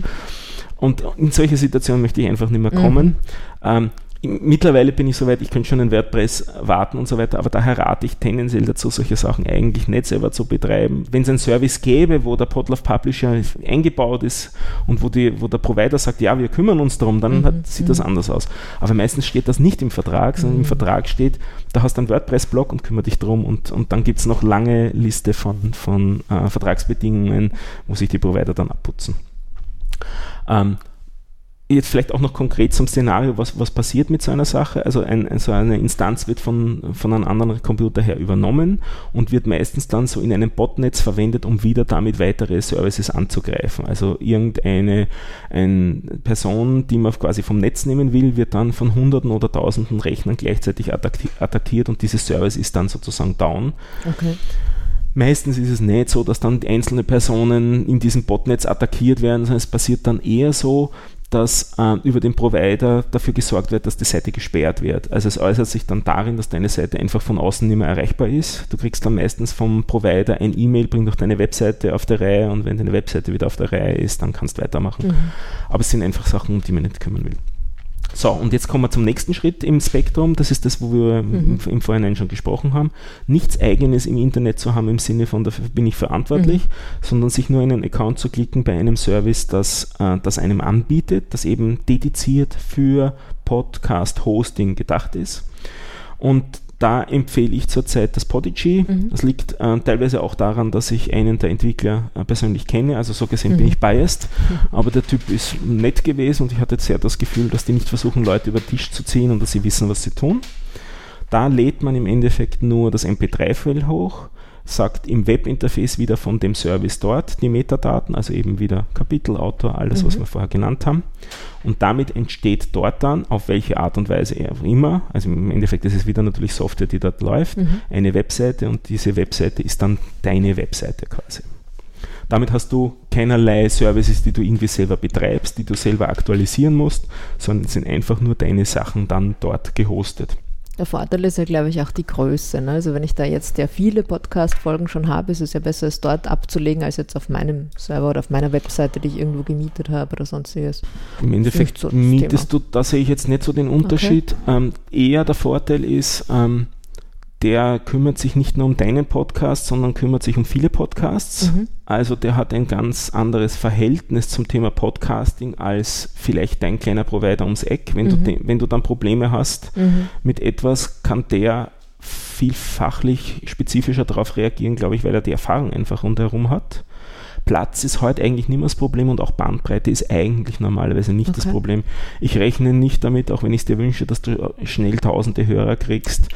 und in solche Situationen möchte ich einfach nicht mehr kommen. Mhm. Ähm, mittlerweile bin ich soweit, ich könnte schon einen WordPress warten und so weiter, aber daher rate ich tendenziell dazu, solche Sachen eigentlich nicht selber zu betreiben. Wenn es einen Service gäbe, wo der Podlove Publisher eingebaut ist und wo, die, wo der Provider sagt, ja, wir kümmern uns darum, dann mhm. hat, sieht mhm. das anders aus. Aber meistens steht das nicht im Vertrag, sondern mhm. im Vertrag steht, da hast du einen WordPress-Blog und kümmere dich darum und, und dann gibt es noch lange Liste von, von äh, Vertragsbedingungen, wo sich die Provider dann abputzen. Ähm, jetzt vielleicht auch noch konkret zum Szenario, was, was passiert mit so einer Sache. Also ein, so eine Instanz wird von, von einem anderen Computer her übernommen und wird meistens dann so in einem Botnetz verwendet, um wieder damit weitere Services anzugreifen. Also irgendeine eine Person, die man quasi vom Netz nehmen will, wird dann von Hunderten oder Tausenden Rechnern gleichzeitig attackiert und dieses Service ist dann sozusagen down. Okay. Meistens ist es nicht so, dass dann einzelne Personen in diesem Botnetz attackiert werden, sondern es passiert dann eher so, dass äh, über den Provider dafür gesorgt wird, dass die Seite gesperrt wird. Also es äußert sich dann darin, dass deine Seite einfach von außen nicht mehr erreichbar ist. Du kriegst dann meistens vom Provider ein E-Mail, bring doch deine Webseite auf der Reihe und wenn deine Webseite wieder auf der Reihe ist, dann kannst du weitermachen. Mhm. Aber es sind einfach Sachen, um die man nicht kümmern will. So, und jetzt kommen wir zum nächsten Schritt im Spektrum. Das ist das, wo wir mhm. im, Vorhinein schon gesprochen haben. Nichts Eigenes im Internet zu haben im Sinne von, dafür bin ich verantwortlich, mhm. sondern sich nur einen Account zu klicken bei einem Service, das, äh, das einem anbietet, das eben dediziert für Podcast-Hosting gedacht ist. Und da empfehle ich zurzeit das Podigy. Mhm. Das liegt äh, teilweise auch daran, dass ich einen der Entwickler äh, persönlich kenne. Also so gesehen mhm. bin ich biased. Mhm. Aber der Typ ist nett gewesen und ich hatte sehr das Gefühl, dass die nicht versuchen, Leute über den Tisch zu ziehen und dass sie wissen, was sie tun. Da lädt man im Endeffekt nur das MP3-File hoch sagt im Webinterface wieder von dem Service dort die Metadaten, also eben wieder Kapitel, Autor, alles, mhm. was wir vorher genannt haben. Und damit entsteht dort dann, auf welche Art und Weise auch immer, also im Endeffekt ist es wieder natürlich Software, die dort läuft, mhm. eine Webseite und diese Webseite ist dann deine Webseite quasi. Damit hast du keinerlei Services, die du irgendwie selber betreibst, die du selber aktualisieren musst, sondern sind einfach nur deine Sachen dann dort gehostet. Der Vorteil ist ja, glaube ich, auch die Größe. Ne? Also wenn ich da jetzt ja viele Podcast-Folgen schon habe, ist es ja besser, es dort abzulegen, als jetzt auf meinem Server oder auf meiner Webseite, die ich irgendwo gemietet habe oder sonstiges. Im Endeffekt so mietest Thema. du, da sehe ich jetzt nicht so den Unterschied. Okay. Ähm, eher der Vorteil ist, ähm, der kümmert sich nicht nur um deinen Podcast, sondern kümmert sich um viele Podcasts. Mhm. Also der hat ein ganz anderes Verhältnis zum Thema Podcasting als vielleicht dein kleiner Provider ums Eck. Wenn, mhm. du, wenn du dann Probleme hast mhm. mit etwas, kann der viel fachlich spezifischer darauf reagieren, glaube ich, weil er die Erfahrung einfach rundherum hat. Platz ist heute eigentlich nicht mehr das Problem und auch Bandbreite ist eigentlich normalerweise nicht okay. das Problem. Ich rechne nicht damit, auch wenn ich es dir wünsche, dass du schnell tausende Hörer kriegst.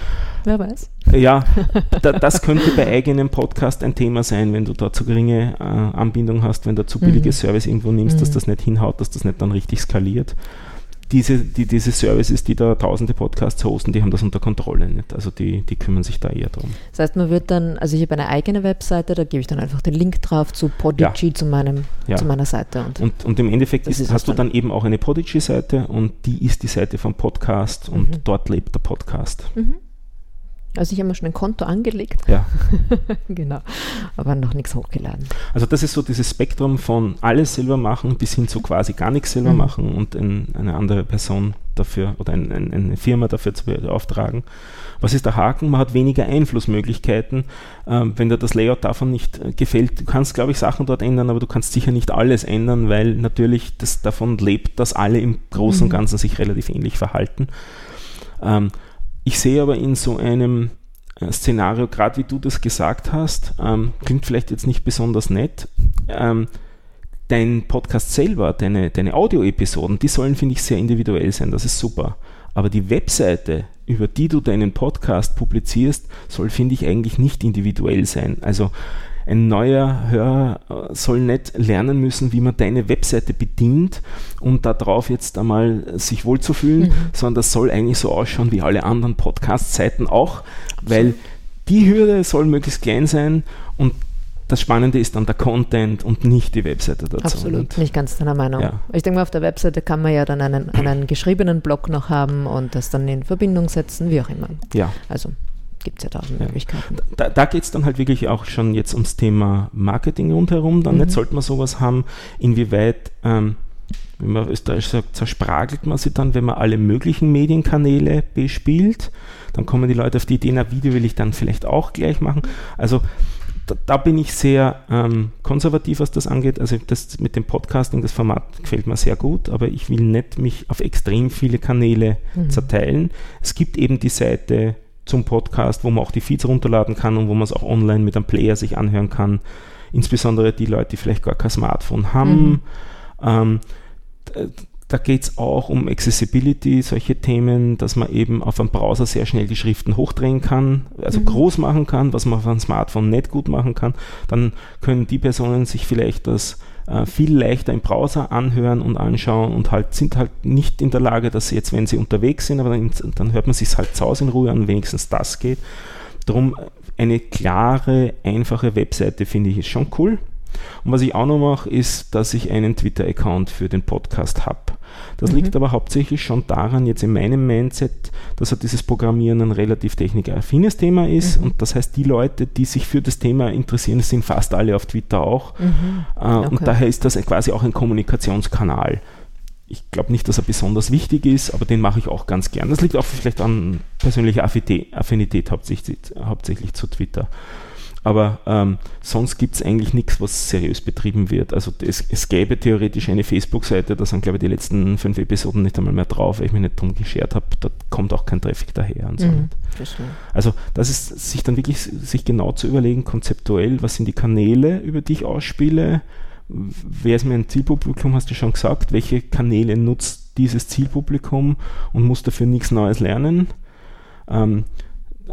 Wer weiß. Ja, da, das könnte bei eigenem Podcast ein Thema sein, wenn du da zu geringe äh, Anbindung hast, wenn du zu billige mhm. Service irgendwo nimmst, mhm. dass das nicht hinhaut, dass das nicht dann richtig skaliert. Diese, die, diese Services, die da tausende Podcasts hosten, die haben das unter Kontrolle nicht. Also die, die kümmern sich da eher drum. Das heißt, man wird dann, also ich habe eine eigene Webseite, da gebe ich dann einfach den Link drauf zu Podigy, ja. zu, meinem, ja. zu meiner Seite. Und, und, und im Endeffekt ist, ist hast du dann eben auch eine Podigy-Seite und die ist die Seite vom Podcast und mhm. dort lebt der Podcast. Mhm. Also ich habe mir schon ein Konto angelegt. Ja. genau. Aber noch nichts hochgeladen. Also das ist so dieses Spektrum von alles selber machen bis hin zu quasi gar nichts selber mhm. machen und ein, eine andere Person dafür oder ein, ein, eine Firma dafür zu beauftragen. Was ist der Haken? Man hat weniger Einflussmöglichkeiten, ähm, wenn dir das Layout davon nicht äh, gefällt. Du kannst, glaube ich, Sachen dort ändern, aber du kannst sicher nicht alles ändern, weil natürlich das davon lebt, dass alle im Großen und mhm. Ganzen sich relativ ähnlich verhalten. Ähm, ich sehe aber in so einem äh, Szenario, gerade wie du das gesagt hast, ähm, klingt vielleicht jetzt nicht besonders nett. Ähm, dein Podcast selber, deine, deine Audio-Episoden, die sollen, finde ich, sehr individuell sein. Das ist super. Aber die Webseite, über die du deinen Podcast publizierst, soll, finde ich, eigentlich nicht individuell sein. Also ein neuer Hörer äh, soll nicht lernen müssen, wie man deine Webseite bedient, um darauf jetzt einmal sich wohlzufühlen, mhm. sondern das soll eigentlich so ausschauen wie alle anderen Podcast-Seiten auch, weil die Hürde soll möglichst klein sein und das Spannende ist dann der Content und nicht die Webseite dazu. Absolut, nicht ganz deiner Meinung. Ja. Ich denke mal, auf der Webseite kann man ja dann einen, einen geschriebenen Blog noch haben und das dann in Verbindung setzen, wie auch immer. Ja. Also gibt es ja tausend. Möglichkeiten. Da, da geht es dann halt wirklich auch schon jetzt ums Thema Marketing rundherum. Dann mhm. nicht sollte man sowas haben, inwieweit, ähm, wenn man österreichisch sagt, zerspragelt man sie dann, wenn man alle möglichen Medienkanäle bespielt. Dann kommen die Leute auf die Idee, na, Video will ich dann vielleicht auch gleich machen. Also da, da bin ich sehr ähm, konservativ, was das angeht. Also das mit dem Podcasting, das Format gefällt mir sehr gut, aber ich will nicht mich auf extrem viele Kanäle mhm. zerteilen. Es gibt eben die Seite zum Podcast, wo man auch die Feeds runterladen kann und wo man es auch online mit einem Player sich anhören kann. Insbesondere die Leute, die vielleicht gar kein Smartphone haben. Mhm. Ähm, da geht es auch um Accessibility, solche Themen, dass man eben auf einem Browser sehr schnell die Schriften hochdrehen kann, also mhm. groß machen kann, was man auf einem Smartphone nicht gut machen kann. Dann können die Personen sich vielleicht das äh, viel leichter im Browser anhören und anschauen und halt sind halt nicht in der Lage, dass sie jetzt, wenn sie unterwegs sind, aber dann, dann hört man sich halt zu Hause in Ruhe an, wenigstens das geht. Darum eine klare, einfache Webseite finde ich ist schon cool. Und was ich auch noch mache, ist, dass ich einen Twitter-Account für den Podcast habe. Das mhm. liegt aber hauptsächlich schon daran, jetzt in meinem Mindset, dass halt dieses Programmieren ein relativ technikaffines Thema ist. Mhm. Und das heißt, die Leute, die sich für das Thema interessieren, sind fast alle auf Twitter auch. Mhm. Äh, okay. Und daher ist das quasi auch ein Kommunikationskanal. Ich glaube nicht, dass er besonders wichtig ist, aber den mache ich auch ganz gern. Das liegt auch vielleicht an persönlicher Affinität, Affinität hauptsächlich, hauptsächlich zu Twitter. Aber ähm, sonst gibt es eigentlich nichts, was seriös betrieben wird. Also es, es gäbe theoretisch eine Facebook-Seite, da sind, glaube ich, die letzten fünf Episoden nicht einmal mehr drauf, weil ich mich nicht drum geschert habe. Da kommt auch kein Traffic daher und so. Mhm, also das ist sich dann wirklich sich genau zu überlegen, konzeptuell, was sind die Kanäle, über die ich ausspiele, wer ist mein Zielpublikum, hast du schon gesagt, welche Kanäle nutzt dieses Zielpublikum und muss dafür nichts Neues lernen. Ähm,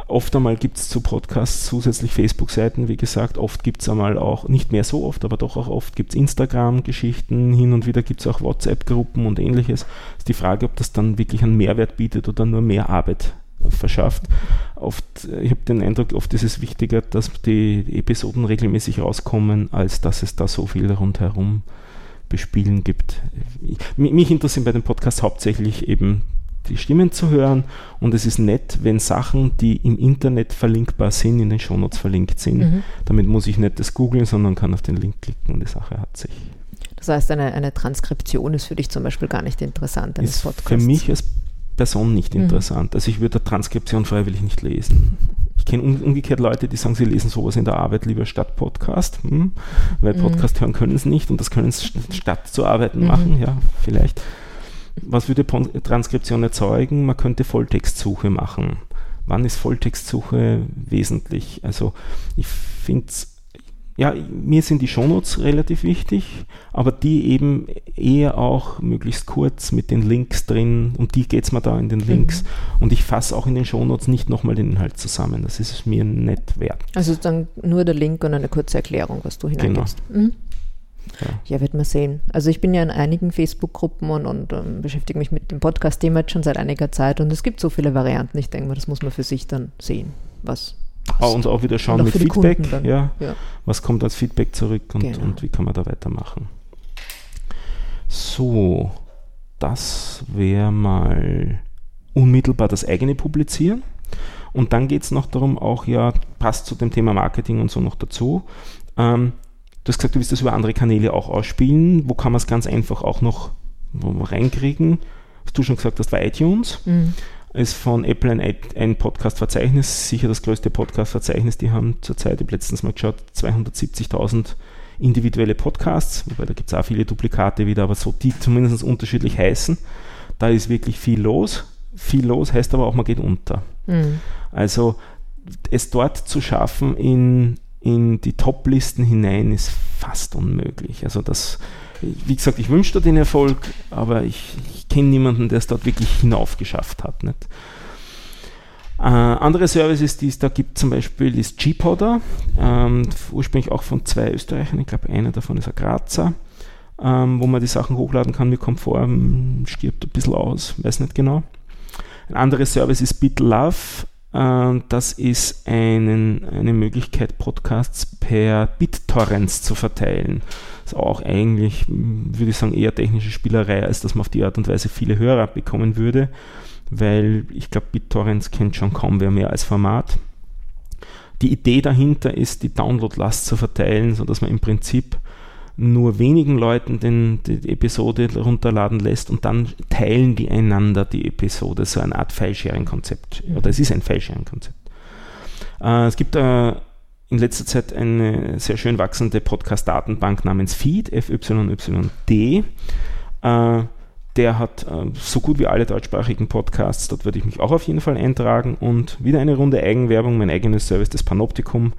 Oft einmal gibt es zu Podcasts zusätzlich Facebook-Seiten, wie gesagt. Oft gibt es einmal auch, nicht mehr so oft, aber doch auch oft gibt es Instagram-Geschichten. Hin und wieder gibt es auch WhatsApp-Gruppen und ähnliches. Ist die Frage, ob das dann wirklich einen Mehrwert bietet oder nur mehr Arbeit verschafft. Oft, ich habe den Eindruck, oft ist es wichtiger, dass die Episoden regelmäßig rauskommen, als dass es da so viel rundherum bespielen gibt. Mich interessieren bei dem Podcast hauptsächlich eben die Stimmen zu hören. Und es ist nett, wenn Sachen, die im Internet verlinkbar sind, in den Shownotes verlinkt sind. Mhm. Damit muss ich nicht das googeln, sondern kann auf den Link klicken und die Sache hat sich. Das heißt, eine, eine Transkription ist für dich zum Beispiel gar nicht interessant eines ist Podcasts? Für mich als Person nicht mhm. interessant. Also ich würde Transkription freiwillig nicht lesen. Ich kenne umgekehrt Leute, die sagen, sie lesen sowas in der Arbeit lieber statt Podcast, hm? weil mhm. Podcast hören können sie nicht und das können sie statt zu arbeiten mhm. machen, ja, vielleicht was würde Transkription erzeugen? Man könnte Volltextsuche machen. Wann ist Volltextsuche wesentlich? Also ich finde ja, mir sind die Shownotes relativ wichtig, aber die eben eher auch möglichst kurz mit den Links drin. Um die geht es mir da in den Links. Mhm. Und ich fasse auch in den Shownotes nicht nochmal den Inhalt zusammen. Das ist es mir nicht wert. Also dann nur der Link und eine kurze Erklärung, was du hineingibst. Genau. Mhm. Ja. ja, wird man sehen. Also ich bin ja in einigen Facebook-Gruppen und, und ähm, beschäftige mich mit dem Podcast-Thema jetzt schon seit einiger Zeit und es gibt so viele Varianten. Ich denke mal, das muss man für sich dann sehen, was auch uns auch wieder schauen auch mit Feedback. Ja, ja, Was kommt als Feedback zurück und, genau. und wie kann man da weitermachen. So, das wäre mal unmittelbar das eigene Publizieren. Und dann geht es noch darum, auch ja, passt zu dem Thema Marketing und so noch dazu. Ähm, du hast gesagt, du willst das über andere Kanäle auch ausspielen. Wo kann man es ganz einfach auch noch reinkriegen? Hast du schon gesagt, das war iTunes. Mhm ist von Apple ein, ein Podcast-Verzeichnis, sicher das größte Podcast-Verzeichnis. Die haben zurzeit, ich habe letztens mal geschaut, 270.000 individuelle Podcasts, wobei da gibt es auch viele Duplikate wieder, aber so die zumindest unterschiedlich heißen. Da ist wirklich viel los. Viel los heißt aber auch, man geht unter. Mhm. Also es dort zu schaffen in, in die Top-Listen hinein ist fast unmöglich. Also das wie gesagt, ich wünsche dir den Erfolg, aber ich, ich kenne niemanden, der es dort wirklich hinaufgeschafft hat. Nicht? Äh, andere Services, die es da gibt, zum Beispiel ist G-Podder, ähm, ursprünglich auch von zwei Österreichern, ich glaube, einer davon ist ein Grazer, ähm, wo man die Sachen hochladen kann mit Komfort, ähm, stirbt ein bisschen aus, weiß nicht genau. Ein anderes Service ist BitLove, das ist einen, eine Möglichkeit, Podcasts per BitTorrents zu verteilen ist auch eigentlich, würde ich sagen, eher technische Spielerei, als dass man auf die Art und Weise viele Hörer bekommen würde, weil ich glaube, BitTorrents kennt schon kaum wer mehr als Format. Die Idee dahinter ist, die Downloadlast zu verteilen, sodass man im Prinzip nur wenigen Leuten den, die Episode runterladen lässt und dann teilen die einander die Episode, so eine Art File-Sharing-Konzept. Oder es ist ein File-Sharing-Konzept. Äh, es gibt äh, in letzter Zeit eine sehr schön wachsende Podcast-Datenbank namens Feed, FYYD. Äh, der hat äh, so gut wie alle deutschsprachigen Podcasts, dort würde ich mich auch auf jeden Fall eintragen und wieder eine Runde Eigenwerbung, mein eigenes Service, das Panoptikum.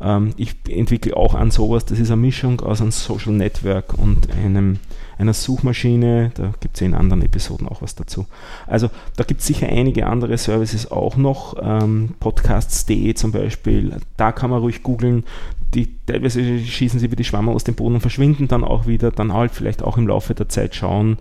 Ähm, ich entwickle auch an sowas, das ist eine Mischung aus einem Social Network und einem einer Suchmaschine. Da gibt es in anderen Episoden auch was dazu. Also da gibt es sicher einige andere Services auch noch. Ähm, Podcasts.de zum Beispiel, da kann man ruhig googeln. Die, teilweise schießen sie wie die Schwammer aus dem Boden und verschwinden dann auch wieder. Dann halt vielleicht auch im Laufe der Zeit schauen,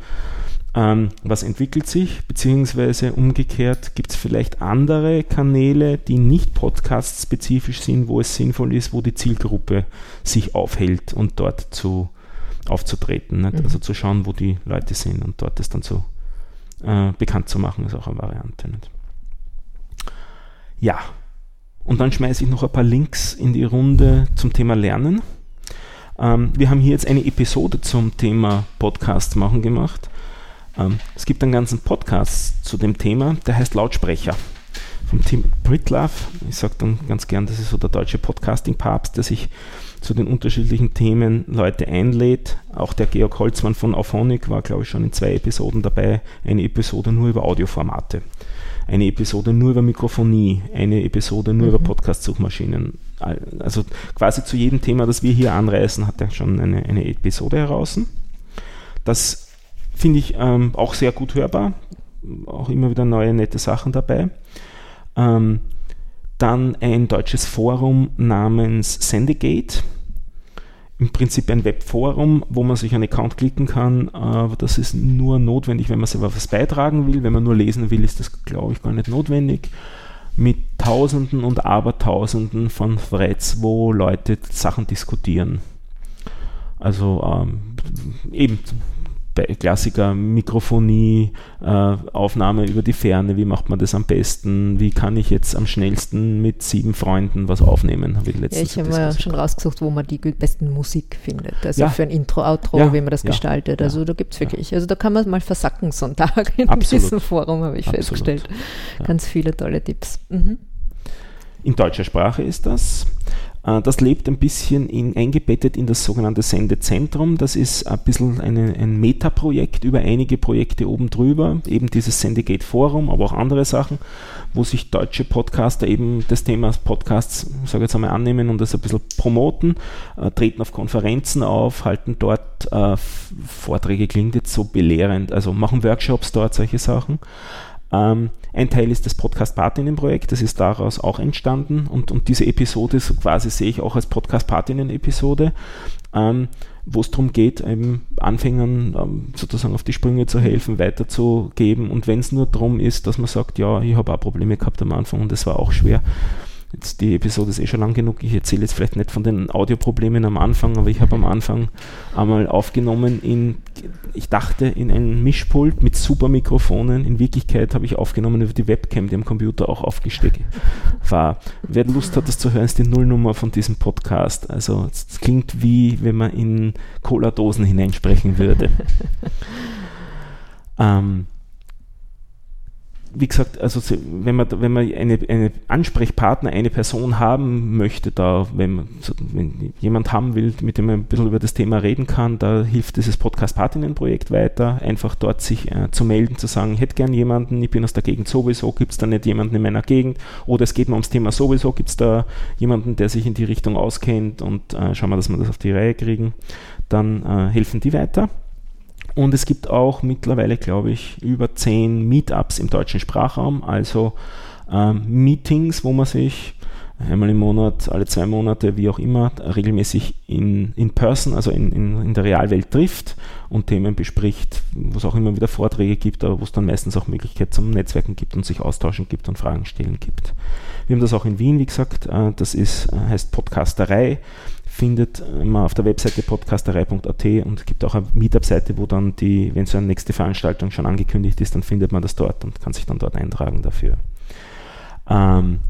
ähm, was entwickelt sich, beziehungsweise umgekehrt gibt es vielleicht andere Kanäle, die nicht podcast-spezifisch sind, wo es sinnvoll ist, wo die Zielgruppe sich aufhält und dort zu aufzutreten. Mhm. Also zu schauen, wo die Leute sind und dort das dann so äh, bekannt zu machen, ist auch eine Variante. Nicht? Ja, und dann schmeiße ich noch ein paar Links in die Runde zum Thema Lernen. Ähm, wir haben hier jetzt eine Episode zum Thema Podcast machen gemacht. Ähm, es gibt einen ganzen Podcast zu dem Thema, der heißt Lautsprecher vom Team Britlove. Ich sage dann ganz gern, das ist so der deutsche Podcasting-Papst, der sich zu den unterschiedlichen Themen Leute einlädt. Auch der Georg Holzmann von Auphonic war, glaube ich, schon in zwei Episoden dabei. Eine Episode nur über Audioformate, eine Episode nur über Mikrofonie, eine Episode nur mhm. über Podcast-Suchmaschinen. Also quasi zu jedem Thema, das wir hier anreißen, hat er schon eine, eine Episode heraus. Das finde ich ähm, auch sehr gut hörbar. Auch immer wieder neue, nette Sachen dabei. Ähm, dann ein deutsches Forum namens Sendegate. Im Prinzip ein Webforum, wo man sich einen Account klicken kann, aber das ist nur notwendig, wenn man selber was beitragen will. Wenn man nur lesen will, ist das, glaube ich, gar nicht notwendig. Mit Tausenden und Abertausenden von Threads, wo Leute Sachen diskutieren. Also ähm, eben Klassiker, Mikrofonie, äh, Aufnahme über die Ferne, wie macht man das am besten, wie kann ich jetzt am schnellsten mit sieben Freunden was aufnehmen, habe ich letztens ja, Ich habe ja schon rausgesucht, wo man die besten Musik findet, also ja. für ein Intro, Outro, ja. wie man das ja. gestaltet, also da gibt es wirklich, also da kann man mal versacken so einen Tag in Absolut. diesem Forum, habe ich Absolut. festgestellt. Ganz viele tolle Tipps. Mhm. In deutscher Sprache ist das. Äh, das lebt ein bisschen in, eingebettet in das sogenannte Sendezentrum. Das ist ein bisschen eine, ein Metaprojekt über einige Projekte oben drüber, eben dieses Sendegate Forum, aber auch andere Sachen, wo sich deutsche Podcaster eben des Themas Podcasts, sage jetzt einmal, annehmen und das ein bisschen promoten, äh, treten auf Konferenzen auf, halten dort äh, Vorträge, klingt jetzt so belehrend, also machen Workshops dort, solche Sachen. Ähm, ein Teil ist das Podcast Partinnen-Projekt, das ist daraus auch entstanden und, und diese Episode so quasi sehe ich auch als Podcast Partinnen-Episode. Ähm, wo es darum geht, Anfängern ähm, sozusagen auf die Sprünge zu helfen, weiterzugeben. Und wenn es nur darum ist, dass man sagt, ja, ich habe auch Probleme gehabt am Anfang und das war auch schwer, Jetzt die Episode ist eh schon lang genug. Ich erzähle jetzt vielleicht nicht von den Audioproblemen am Anfang, aber ich habe am Anfang einmal aufgenommen in, ich dachte, in ein Mischpult mit super Mikrofonen. In Wirklichkeit habe ich aufgenommen über die Webcam, die am Computer auch aufgesteckt war. Wer Lust hat, das zu hören, ist die Nullnummer von diesem Podcast. Also es klingt wie, wenn man in Cola-Dosen hineinsprechen würde. ähm, wie gesagt, also wenn man, wenn man eine, eine Ansprechpartner, eine Person haben möchte, da, wenn, man, wenn jemand haben will, mit dem man ein bisschen über das Thema reden kann, da hilft dieses Podcast-Partinnen-Projekt weiter, einfach dort sich äh, zu melden, zu sagen, ich hätte gern jemanden, ich bin aus der Gegend sowieso, gibt es da nicht jemanden in meiner Gegend oder es geht mir ums Thema sowieso, gibt es da jemanden, der sich in die Richtung auskennt und äh, schauen wir, dass wir das auf die Reihe kriegen, dann äh, helfen die weiter. Und es gibt auch mittlerweile, glaube ich, über zehn Meetups im deutschen Sprachraum, also ähm, Meetings, wo man sich einmal im Monat, alle zwei Monate, wie auch immer, regelmäßig in, in person, also in, in, in der Realwelt trifft und Themen bespricht, wo es auch immer wieder Vorträge gibt, aber wo es dann meistens auch Möglichkeit zum Netzwerken gibt und sich austauschen gibt und Fragen stellen gibt. Wir haben das auch in Wien, wie gesagt, äh, das ist, äh, heißt Podcasterei findet man auf der Webseite podcasterei.at und es gibt auch eine Meetup-Seite, wo dann die, wenn so eine nächste Veranstaltung schon angekündigt ist, dann findet man das dort und kann sich dann dort eintragen dafür. Ähm,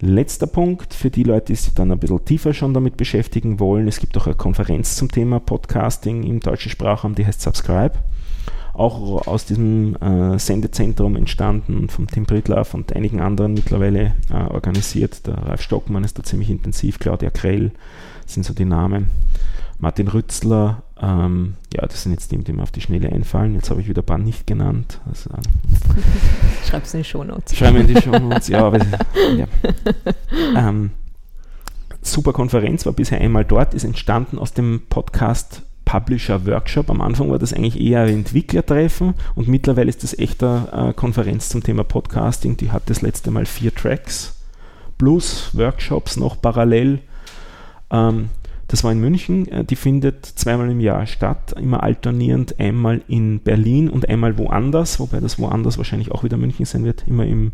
letzter Punkt für die Leute, die sich dann ein bisschen tiefer schon damit beschäftigen wollen. Es gibt auch eine Konferenz zum Thema Podcasting im deutschen Sprachraum, die heißt Subscribe. Auch aus diesem äh, Sendezentrum entstanden, vom Tim Brittlaff und einigen anderen mittlerweile äh, organisiert. Der Ralf Stockmann ist da ziemlich intensiv, Claudia Krell, sind so die Namen. Martin Rützler, ähm, ja, das sind jetzt die, die mir auf die Schnelle einfallen. Jetzt habe ich wieder ein paar nicht genannt. Also, Schreib es in die Shownotes. Schreib in die Shownotes, ja. Aber, ja. Ähm, super Konferenz, war bisher einmal dort, ist entstanden aus dem Podcast Publisher Workshop. Am Anfang war das eigentlich eher ein Entwicklertreffen und mittlerweile ist das echt eine äh, Konferenz zum Thema Podcasting. Die hat das letzte Mal vier Tracks plus Workshops noch parallel ähm, das war in München, äh, die findet zweimal im Jahr statt, immer alternierend, einmal in Berlin und einmal woanders, wobei das woanders wahrscheinlich auch wieder München sein wird, immer im,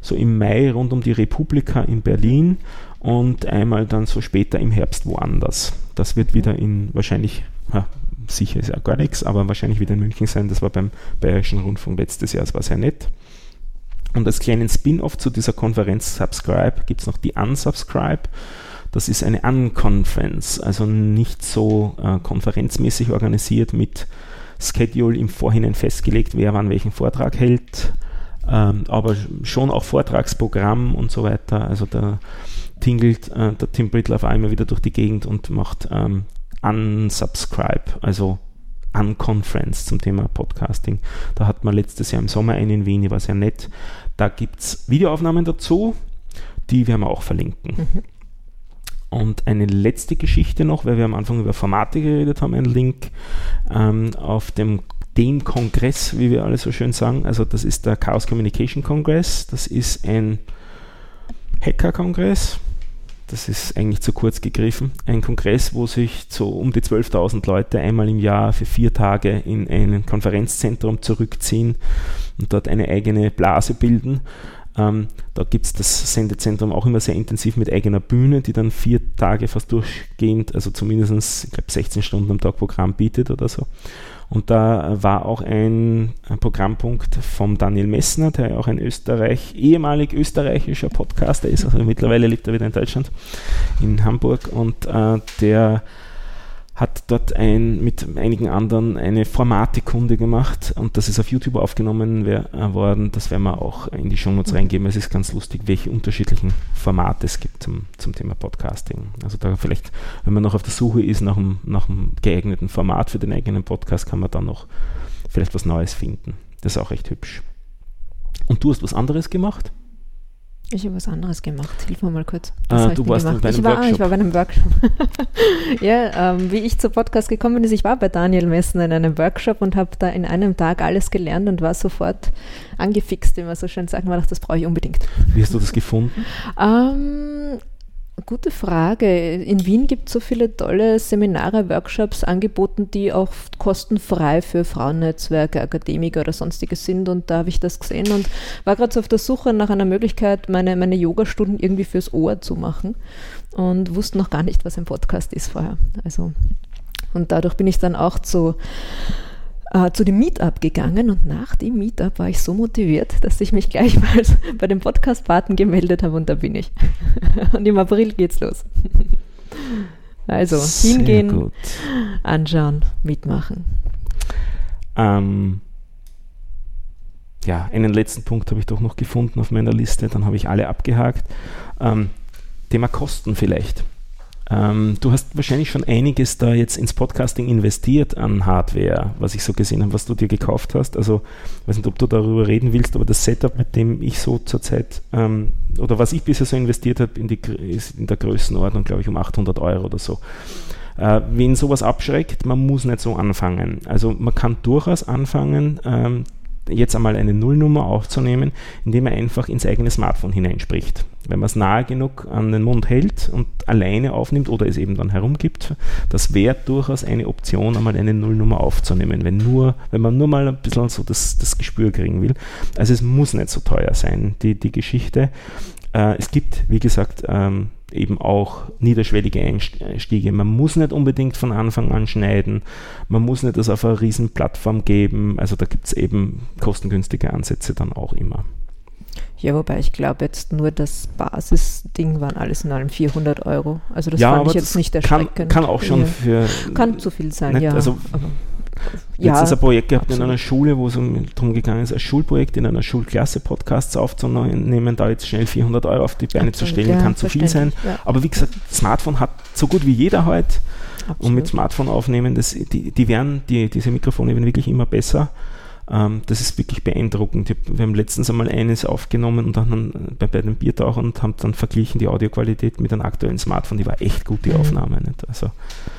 so im Mai rund um die Republika in Berlin und einmal dann so später im Herbst woanders. Das wird wieder in wahrscheinlich, ja, sicher ist ja gar nichts, aber wahrscheinlich wieder in München sein. Das war beim Bayerischen Rundfunk letztes Jahr, das war sehr nett. Und als kleinen Spin-off zu dieser Konferenz Subscribe gibt es noch die Unsubscribe. Das ist eine Unconference, also nicht so äh, konferenzmäßig organisiert mit Schedule im Vorhinein festgelegt, wer wann welchen Vortrag hält, ähm, aber schon auch Vortragsprogramm und so weiter. Also da tingelt äh, der Tim Brittler auf einmal wieder durch die Gegend und macht ähm, Unsubscribe, also Unconference zum Thema Podcasting. Da hat man letztes Jahr im Sommer einen in Wien, die war sehr nett. Da gibt es Videoaufnahmen dazu, die werden wir auch verlinken. Mhm. Und eine letzte Geschichte noch, weil wir am Anfang über Formate geredet haben, ein Link ähm, auf dem dem Kongress, wie wir alle so schön sagen. Also das ist der Chaos Communication Congress. Das ist ein Hacker-Kongress. Das ist eigentlich zu kurz gegriffen. Ein Kongress, wo sich so um die 12.000 Leute einmal im Jahr für vier Tage in ein Konferenzzentrum zurückziehen und dort eine eigene Blase bilden. Ähm, da gibt es das Sendezentrum auch immer sehr intensiv mit eigener Bühne, die dann vier Tage fast durchgehend, also zumindest, ich glaube, 16 Stunden am Tag Programm bietet oder so. Und da war auch ein, ein Programmpunkt vom Daniel Messner, der auch ein Österreich, ehemalig österreichischer Podcaster ist, also mittlerweile lebt er wieder in Deutschland, in Hamburg, und äh, der hat dort ein, mit einigen anderen eine Formatekunde gemacht und das ist auf YouTube aufgenommen äh, worden. Das werden wir auch in die Shownotes mhm. reingeben. Es ist ganz lustig, welche unterschiedlichen Formate es gibt zum, zum Thema Podcasting. Also da vielleicht, wenn man noch auf der Suche ist nach einem, nach einem geeigneten Format für den eigenen Podcast, kann man dann noch vielleicht was Neues finden. Das ist auch recht hübsch. Und du hast was anderes gemacht? Ich habe was anderes gemacht. Hilf mir mal kurz. Ah, du warst gemacht? bei einem ich war, Workshop. Ich war bei einem Workshop. ja, ähm, wie ich zu Podcast gekommen bin, ist, ich war bei Daniel Messen in einem Workshop und habe da in einem Tag alles gelernt und war sofort angefixt, wie man so schön sagt. Man dachte, das brauche ich unbedingt. Wie hast du das gefunden? Ähm, Gute Frage. In Wien gibt es so viele tolle Seminare, Workshops angeboten, die auch kostenfrei für Frauennetzwerke, Akademiker oder sonstiges sind. Und da habe ich das gesehen und war gerade so auf der Suche nach einer Möglichkeit, meine, meine Yoga-Stunden irgendwie fürs Ohr zu machen und wusste noch gar nicht, was ein Podcast ist vorher. Also, und dadurch bin ich dann auch zu äh, zu dem Meetup gegangen und nach dem Meetup war ich so motiviert, dass ich mich gleichfalls bei dem Podcast-Paten gemeldet habe und da bin ich. und im April geht's los. Also Sehr hingehen, gut. anschauen, mitmachen. Ähm, ja, einen letzten Punkt habe ich doch noch gefunden auf meiner Liste, dann habe ich alle abgehakt. Ähm, Thema Kosten vielleicht. Ähm, du hast wahrscheinlich schon einiges da jetzt ins Podcasting investiert an Hardware, was ich so gesehen habe, was du dir gekauft hast. Also, ich weiß nicht, ob du darüber reden willst, aber das Setup, mit dem ich so zurzeit ähm, oder was ich bisher so investiert habe, in die, ist in der Größenordnung, glaube ich, um 800 Euro oder so. Äh, wen sowas abschreckt, man muss nicht so anfangen. Also man kann durchaus anfangen, ähm, jetzt einmal eine Nullnummer aufzunehmen, indem man einfach ins eigene Smartphone hineinspricht. Wenn man es nahe genug an den Mund hält und alleine aufnimmt oder es eben dann herumgibt, das wäre durchaus eine Option, einmal eine Nullnummer aufzunehmen, wenn, nur, wenn man nur mal ein bisschen so das, das Gespür kriegen will. Also es muss nicht so teuer sein, die, die Geschichte. Äh, es gibt, wie gesagt, ähm, eben auch niederschwellige Einstiege. Man muss nicht unbedingt von Anfang an schneiden, man muss nicht das auf eine riesen Plattform geben, also da gibt es eben kostengünstige Ansätze dann auch immer. Ja, wobei ich glaube jetzt nur das Basisding waren alles in allem 400 Euro. Also das ja, fand ich jetzt nicht kann, erschreckend. kann auch schon Ja. für... Kann zu viel sein, nicht, ja. also aber, Letztens ein Projekt gehabt absolut. in einer Schule, wo es um, darum gegangen ist, ein Schulprojekt in einer Schulklasse Podcasts aufzunehmen, da jetzt schnell 400 Euro auf die Beine zu Absolut, stellen, ja, kann zu viel sein. ja. Aber wie gesagt, Smartphone hat so gut wie jeder heute und mit Absolut. Smartphone aufnehmen, das, die, die werden, die, diese Mikrofone werden wirklich immer besser. Ähm, das ist wirklich beeindruckend. Hab, wir haben letztens einmal eines aufgenommen und dann bei, bei den Biertauchern und haben dann verglichen die Audioqualität mit einem aktuellen Smartphone. Die war echt gut, die Mhm. Aufnahme. Nicht? Also,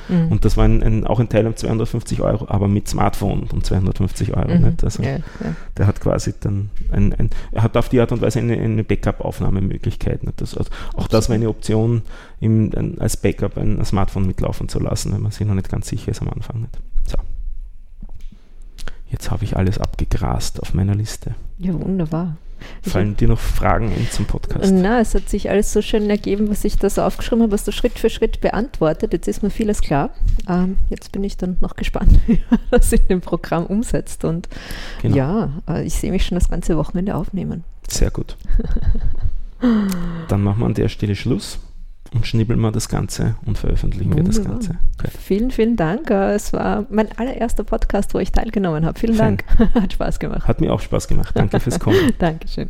Mhm. und das war ein, ein, auch ein Teil um 250 Euro, aber mit Smartphone um 250 Euro. Mhm. Nicht? Also, ja, ja. der hat quasi dann ein, ein, er hat auf die Art und Weise eine, eine Backup-Aufnahmemöglichkeit. Das, also auch das war eine Option, ein, als Backup ein, Smartphone mitlaufen zu lassen, wenn man sich noch nicht ganz sicher ist am Anfang. Nicht? Jetzt habe ich alles abgegrast auf meiner Liste. ja, wunderbar. Ich Fallen dir noch Fragen ein zum Podcast? Na, es hat sich alles so schön ergeben, was ich da so aufgeschrieben habe, was du Schritt für Schritt beantwortet. Jetzt ist mir vieles klar. Ähm, jetzt bin ich dann noch gespannt, wie man das in dem Programm umsetzt. Und Genau. ja, äh, ich sehe mich schon das ganze Wochenende aufnehmen. Sehr gut. Dann machen wir an der Stelle Schluss und schnibbeln wir das Ganze und veröffentlichen wir das Wunderbar. Ganze. Okay. Vielen, vielen Dank. Äh, Es war mein allererster Podcast, wo ich teilgenommen habe. Vielen Schön. Dank. Hat Spaß gemacht. Hat mir auch Spaß gemacht. Danke fürs Kommen. Dankeschön.